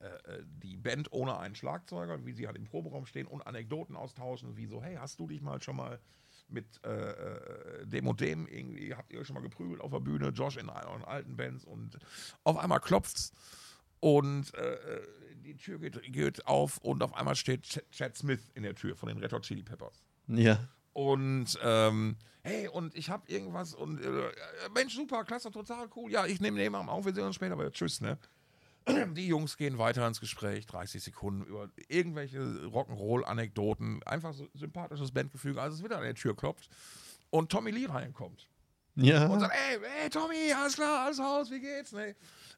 äh, äh, die Band ohne einen Schlagzeuger, wie sie halt im Proberaum stehen und Anekdoten austauschen, wie so, hey, hast du dich mal schon mal mit äh, äh, dem und dem irgendwie, habt ihr euch schon mal geprügelt auf der Bühne, Josh in euren alten Bands und auf einmal klopft's und die Tür geht, geht auf und auf einmal steht Ch Chad Smith in der Tür von den Red Hot Chili Peppers. Ja. Und ähm, hey, und ich hab irgendwas und äh, Mensch, super, klasse, total cool. Ja, ich nehme den mal auf, wir sehen uns später, aber tschüss, ne? Die Jungs gehen weiter ins Gespräch, 30 Sekunden über irgendwelche Rock'n'Roll-Anekdoten, einfach so sympathisches Bandgefüge, als es wieder an der Tür klopft und Tommy Lee reinkommt Ja. und sagt, ey, hey Tommy, alles klar, alles Haus, wie geht's? Ne?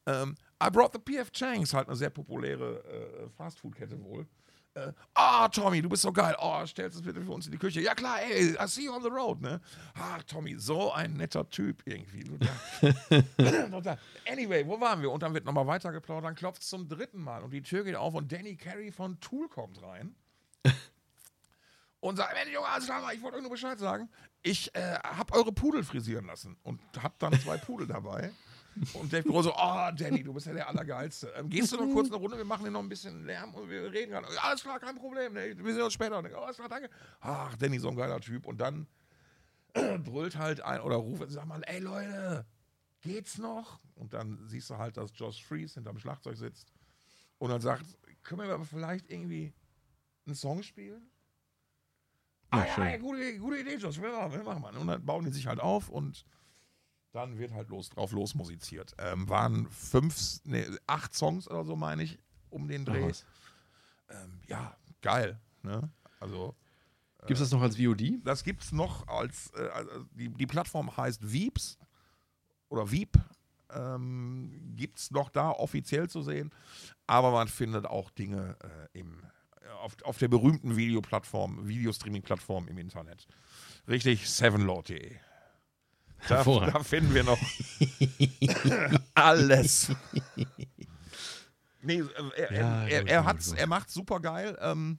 Ähm, I brought the PF Chang's, halt eine sehr populäre äh, Fastfood-Kette wohl. Äh, Ah, Tommy, du bist so geil. Oh, stellst es bitte für uns in die Küche. Ja klar, ey, I see you on the road, ne? Ach, Tommy, so ein netter Typ irgendwie. Anyway, wo waren wir? Und dann wird nochmal weitergeplaudert, dann klopft es zum dritten Mal und die Tür geht auf und Danny Carey von Tool kommt rein. und sagt, Mensch, Junge, alles klar, ich wollte euch nur Bescheid sagen. Ich äh, habe eure Pudel frisieren lassen und hab dann zwei Pudel dabei. Und Dave Grohl so, oh, Danny, du bist ja der Allergeilste. Ähm, gehst du noch kurz eine Runde? Wir machen hier noch ein bisschen Lärm und wir reden gerade. Alles klar, kein Problem. Ne? Wir sehen uns später. Ne? Oh, alles klar, danke. Ach, Danny, so ein geiler Typ. Und dann brüllt halt ein oder ruft, sag mal, ey Leute, geht's noch? Und dann siehst du halt, dass Josh Fries hinterm Schlagzeug sitzt und dann sagt, können wir aber vielleicht irgendwie einen Song spielen? Ja, ah, ja, ja, gute, gute Idee, Josh, wir machen, wir machen mal. Und dann bauen die sich halt auf und dann wird halt los, drauf losmusiziert. Ähm, waren fünf, nee, acht Songs oder so, meine ich, um den Dreh. Ähm, ja, geil. Ne? Also, Gibt es das noch als VOD? das gibt es noch als, äh, also die, die Plattform heißt Veeps oder Veep. Ähm, gibt es noch da offiziell zu sehen, aber man findet auch Dinge äh, im, auf, auf der berühmten Videoplattform, Videostreaming-Plattform im Internet. Richtig, sevenlord.de. Da, da finden wir noch alles. Nee, äh, er, Ja, er, er, gut, hat's, er macht super geil. Ähm,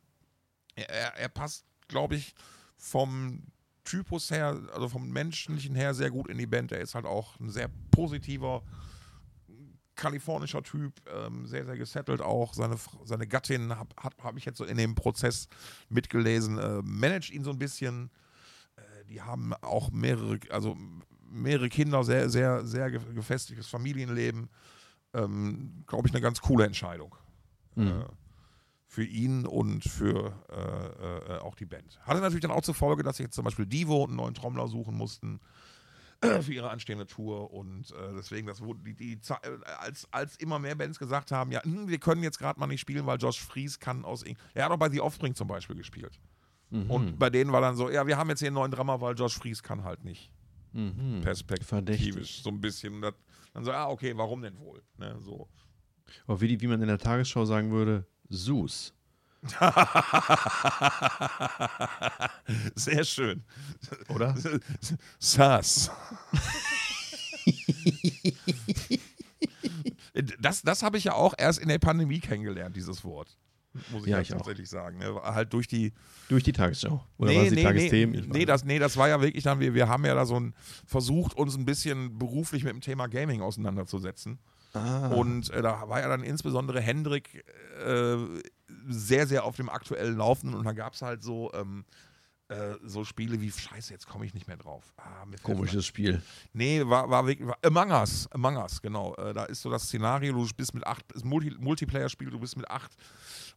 er, er, er passt, glaube ich, vom Typus her, also vom menschlichen her sehr gut in die Band. Er ist halt auch ein sehr positiver, kalifornischer Typ, ähm, sehr, sehr gesettelt auch. Seine, seine Gattin, habe hab ich jetzt so in dem Prozess mitgelesen, äh, managt ihn so ein bisschen. Äh, die haben auch mehrere, also mehrere Kinder, sehr, sehr, sehr gefestigtes Familienleben. Ähm, Glaube ich, eine ganz coole Entscheidung. Mhm. Äh, für ihn und für äh, äh, auch die Band. Hatte natürlich dann auch zur Folge, dass jetzt zum Beispiel Divo einen neuen Trommler suchen mussten für ihre anstehende Tour und äh, deswegen, das wurde die, die, äh, als, als immer mehr Bands gesagt haben, ja, hm, wir können jetzt gerade mal nicht spielen, weil Josh Fries kann aus er hat auch bei The Offspring zum Beispiel gespielt. Mhm. Und bei denen war dann so, ja, wir haben jetzt hier einen neuen Drummer, weil Josh Fries kann halt nicht. Mhm. Perspektivisch, so ein bisschen. Dann so, ah, okay, warum denn wohl? Ne, so. Aber wie, die, wie man in der Tagesschau sagen würde, Sus. Sehr schön. Oder? Sass. das das habe ich ja auch erst in der Pandemie kennengelernt, dieses Wort. Muss ich ja, ich tatsächlich auch. sagen. Ne? Halt durch die. Durch die Tagesschau. Oder nee, die nee, Tagesthemen? Nee, das, nee, das war ja wirklich dann, wir, wir haben ja da so ein versucht, uns ein bisschen beruflich mit dem Thema Gaming auseinanderzusetzen. Ah. Und äh, da war ja dann insbesondere Hendrik äh, sehr, sehr auf dem aktuellen Laufenden und da gab es halt so, ähm, äh, so Spiele wie, scheiße, jetzt komme ich nicht mehr drauf. Ah, Komisches Spiel. Nee, war, war wirklich, war, Among Us, Among Us, genau. Äh, da ist so das Szenario, du bist mit acht, ist Multi Multiplayer-Spiel, du bist mit acht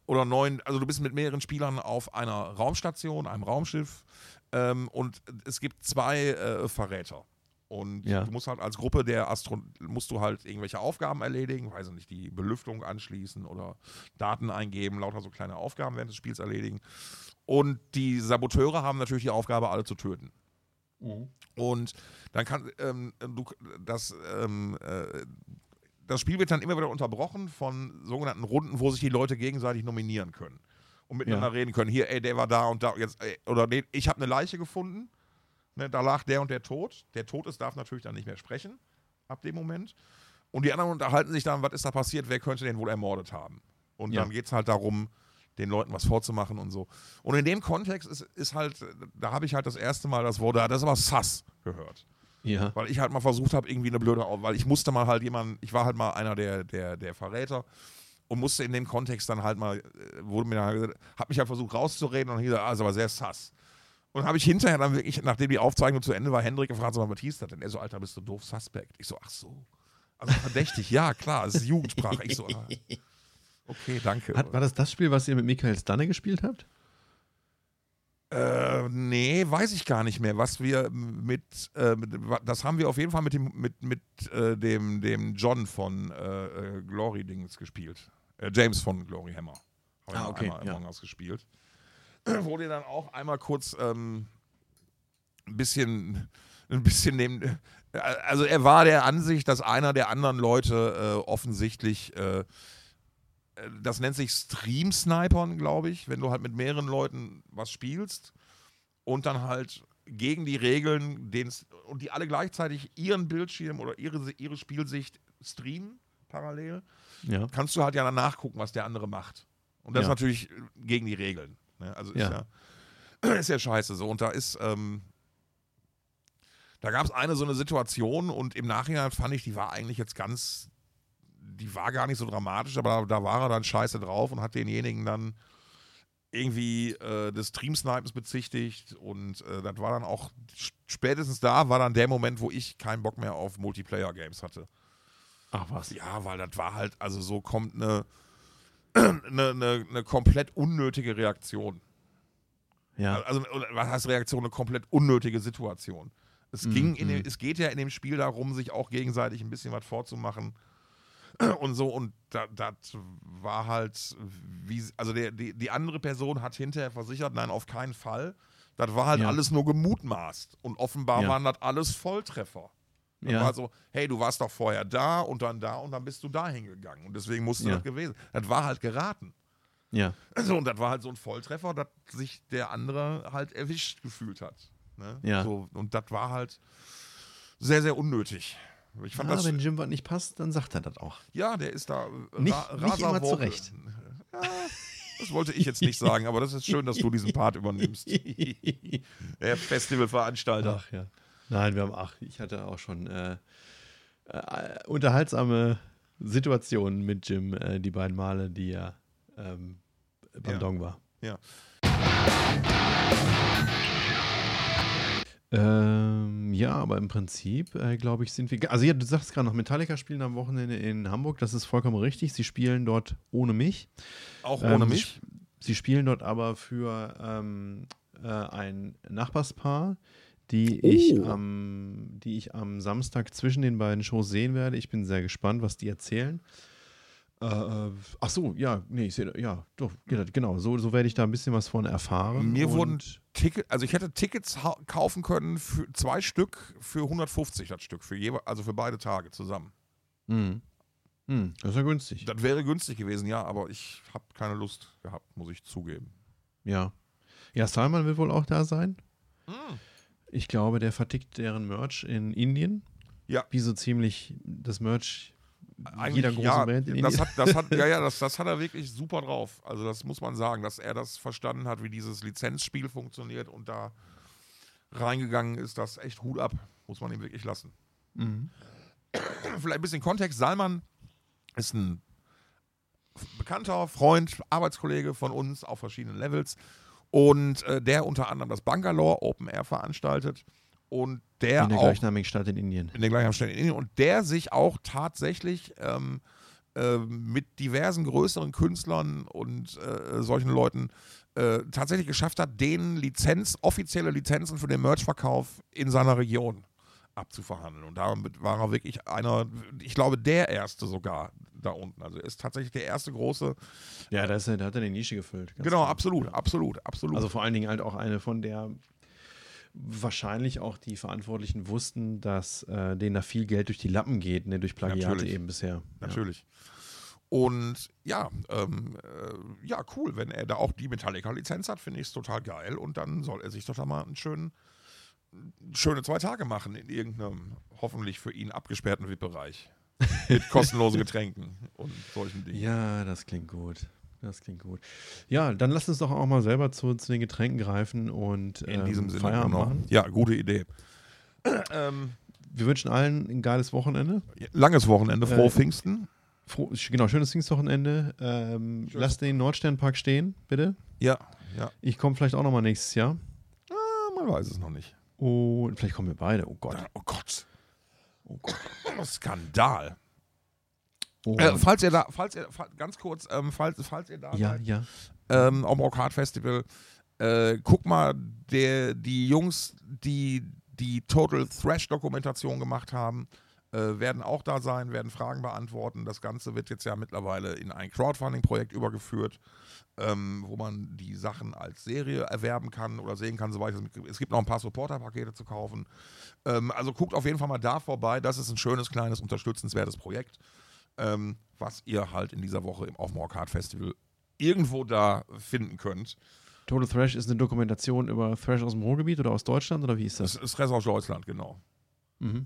oder neun, also du bist mit mehreren Spielern auf einer Raumstation, einem Raumschiff ähm, und es gibt zwei äh, Verräter. Und ja. du musst halt als Gruppe der Astro musst du halt irgendwelche Aufgaben erledigen, weiß ich nicht, die Belüftung anschließen oder Daten eingeben, lauter so kleine Aufgaben während des Spiels erledigen. Und die Saboteure haben natürlich die Aufgabe, alle zu töten. Mhm. Und dann kann ähm, du das ähm, äh, das Spiel wird dann immer wieder unterbrochen von sogenannten Runden, wo sich die Leute gegenseitig nominieren können und miteinander ja. reden können. Hier, ey, der war da und da jetzt, ey, oder nee, ich habe eine Leiche gefunden Ne, da lag der und der tot. Der tot ist, darf natürlich dann nicht mehr sprechen, ab dem Moment. Und die anderen unterhalten sich dann, was ist da passiert, wer könnte den wohl ermordet haben. Und ja. dann geht es halt darum, den Leuten was vorzumachen und so. Und in dem Kontext ist, ist halt, da habe ich halt das erste Mal das Wort, das ist aber Sass gehört. Ja. Weil ich halt mal versucht habe, irgendwie eine blöde, weil ich musste mal halt jemanden, ich war halt mal einer der, der, der Verräter und musste in dem Kontext dann halt mal, äh, wurde mir dann gesagt, hab mich halt versucht rauszureden und dann hieß er, ah, ist aber sehr sass. Und habe ich hinterher dann wirklich, nachdem die Aufzeichnung zu Ende war, Hendrik gefragt, so, was hieß das denn? Er so, Alter, bist du doof, Suspect. Ich so, ach so. Also verdächtig, ja, klar, es ist Jugendsprache. Ich so, ah, okay, danke. Hat, war das das Spiel, was ihr mit Michael Stanne gespielt habt? Äh, nee, weiß ich gar nicht mehr. Was wir mit, äh, das haben wir auf jeden Fall mit dem, mit, mit äh, dem, dem John von äh, äh, Glory Dings gespielt. Äh, James von Glory Hammer. Haben ah, okay, einmal ja. gespielt. wurde dann auch einmal kurz ähm, ein bisschen, ein bisschen neben. Also er war der Ansicht, dass einer der anderen Leute äh, offensichtlich, äh, das nennt sich Stream-Snipern, glaube ich, wenn du halt mit mehreren Leuten was spielst und dann halt gegen die Regeln und die alle gleichzeitig ihren Bildschirm oder ihre, ihre Spielsicht streamen parallel, ja. kannst du halt ja dann nachgucken, was der andere macht. Und das ja. ist natürlich gegen die Regeln. Ne? Also ist ja. ja, ist ja scheiße so. Und da ist, ähm, da gab es eine so eine Situation und im Nachhinein fand ich, die war eigentlich jetzt ganz, die war gar nicht so dramatisch, aber da, da war er dann scheiße drauf und hat denjenigen dann irgendwie äh, des Stream-Snipens bezichtigt und äh, das war dann auch, spätestens da war dann der Moment, wo ich keinen Bock mehr auf Multiplayer-Games hatte. Ach was? Ja, weil das war halt, also so kommt eine eine, eine, eine komplett unnötige Reaktion. Ja. Also, was heißt Reaktion? Eine komplett unnötige Situation. Es, mhm. ging in dem, es geht ja in dem Spiel darum, sich auch gegenseitig ein bisschen was vorzumachen und so. Und das da war halt, wie, also der, die, die andere Person hat hinterher versichert, nein, auf keinen Fall. Das war halt ja. alles nur gemutmaßt. Und offenbar ja. waren das alles Volltreffer. Dann ja. war so, hey, du warst doch vorher da und dann da und dann bist du da hingegangen. Und deswegen musst du das gewesen. Das war halt geraten. Ja. Also, und das war halt so ein Volltreffer, dass sich der andere halt erwischt gefühlt hat. Ne? Ja. So, und das war halt sehr, sehr unnötig. Ich fand ja, das, wenn Jim was nicht passt, dann sagt er das auch. Ja, der ist da nicht, ra nicht immer zurecht. Ja, das wollte ich jetzt nicht sagen, aber das ist schön, dass du diesen Part übernimmst. der Festivalveranstalter. Ach ja. Nein, wir haben, ach, ich hatte auch schon äh, äh, unterhaltsame Situationen mit Jim, äh, die beiden Male, die er ähm, beim Ja. Dong war. Ja. Ähm, ja, aber im Prinzip, äh, glaube ich, sind wir. Also, ja, du sagst gerade noch, Metallica spielen am Wochenende in Hamburg. Das ist vollkommen richtig. Sie spielen dort ohne mich. Auch Ähm, ohne sie mich. Sie spielen dort aber für ähm, äh, ein Nachbarspaar, die, ich Oh. am, die ich am Samstag zwischen den beiden Shows sehen werde. Ich bin sehr gespannt, was die erzählen. Äh, äh, ach so, ja, nee, ich sehe, ja, doch, ge- genau, so, so werde ich da ein bisschen was von erfahren. Mir wurden Ticket, also ich hätte Tickets kaufen können für zwei Stück für 150 das Stück, für jewe- also für beide Tage zusammen. Hm. Hm, das ist ja günstig. Das wäre günstig gewesen, ja, aber ich habe keine Lust gehabt, muss ich zugeben. Ja. Ja, Salman wird wohl auch da sein. Hm. Ich glaube, der vertickt deren Merch in Indien. Ja. Wie so ziemlich das Merch Eigentlich, jeder großen ja, Band in das hat, das hat, ja, ja, das, das hat er wirklich super drauf. Also das muss man sagen, dass er das verstanden hat, wie dieses Lizenzspiel funktioniert und da reingegangen ist, das echt Hut ab, muss man ihm wirklich lassen. Mhm. Vielleicht ein bisschen Kontext. Salman ist ein bekannter Freund, Arbeitskollege von uns auf verschiedenen Levels und äh, der unter anderem das Bangalore Open Air veranstaltet und der in der auch gleichnamigen Stadt in Indien. in der gleichen Stelle in Indien und der sich auch tatsächlich ähm, äh, mit diversen größeren Künstlern und äh, solchen Leuten äh, tatsächlich geschafft hat, denen Lizenz, offizielle Lizenzen für den Merchverkauf in seiner Region abzuverhandeln. Und damit war er wirklich einer, ich glaube, der erste sogar da unten. Also er ist tatsächlich der erste große. Ja, da, hat er die Nische gefüllt. Genau, klar. absolut, absolut, absolut. Also vor allen Dingen halt auch eine, von der wahrscheinlich auch die Verantwortlichen wussten, dass äh, denen da viel Geld durch die Lappen geht, ne, durch Plagiate Natürlich. eben bisher. Natürlich. Und ja, ähm, äh, ja, cool, wenn er da auch die Metallica-Lizenz hat, finde ich es total geil. Und dann soll er sich doch da mal einen schönen, schöne zwei Tage machen in irgendeinem hoffentlich für ihn abgesperrten VIP-Bereich. Mit kostenlosen Getränken und solchen Dingen. Ja, das klingt gut. Das klingt gut. Ja, dann lass uns doch auch mal selber zu, zu den Getränken greifen und In ähm, diesem Sinne. Feierabend genau. machen. Ja, gute Idee. ähm, Wir wünschen allen ein geiles Wochenende. langes Wochenende, frohe Äh, Pfingsten. Froh, genau, schönes Pfingstwochenende. Ähm, lass den Nordsternpark stehen, bitte. Ja, ja. Ich komme vielleicht auch nochmal nächstes Jahr. Ah, man weiß es noch nicht. Und vielleicht kommen wir beide. Oh Gott. Oh Gott. Oh Gott. Skandal. Äh, falls ihr da, falls ihr, ganz kurz, ähm, falls, falls ihr da ja, seid, ja. ähm, am Rock Hard Festival, äh, guck mal, der, die Jungs, die die Total Thrash Dokumentation gemacht haben, äh, werden auch da sein, werden Fragen beantworten. Das Ganze wird jetzt ja mittlerweile in ein Crowdfunding-Projekt übergeführt, ähm, wo man die Sachen als Serie erwerben kann oder sehen kann, soweit es Es gibt noch ein paar Supporter-Pakete zu kaufen. Ähm, also guckt auf jeden Fall mal da vorbei. Das ist ein schönes, kleines, unterstützenswertes Projekt, ähm, was ihr halt in dieser Woche im auf dem Rock Hard Festival irgendwo da finden könnt. Total Thrash ist eine Dokumentation über Thrash aus dem Ruhrgebiet oder aus Deutschland oder wie ist Das das? ist Rest aus Deutschland, genau. Mhm.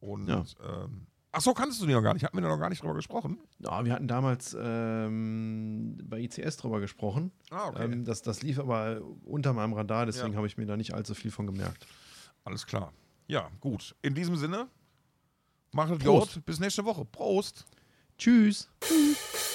Und Ja. ähm, ach so, kannst du die noch gar nicht? Hatten wir da noch gar nicht drüber gesprochen? Ja, wir hatten damals ähm, bei ICS drüber gesprochen. Ah, Ähm, das, das lief aber unter meinem Radar, deswegen Ja. habe ich mir da nicht allzu viel von gemerkt. Alles klar. Ja, gut. In diesem Sinne, macht es gut. Bis nächste Woche. Prost. Tschüss. Tschüss.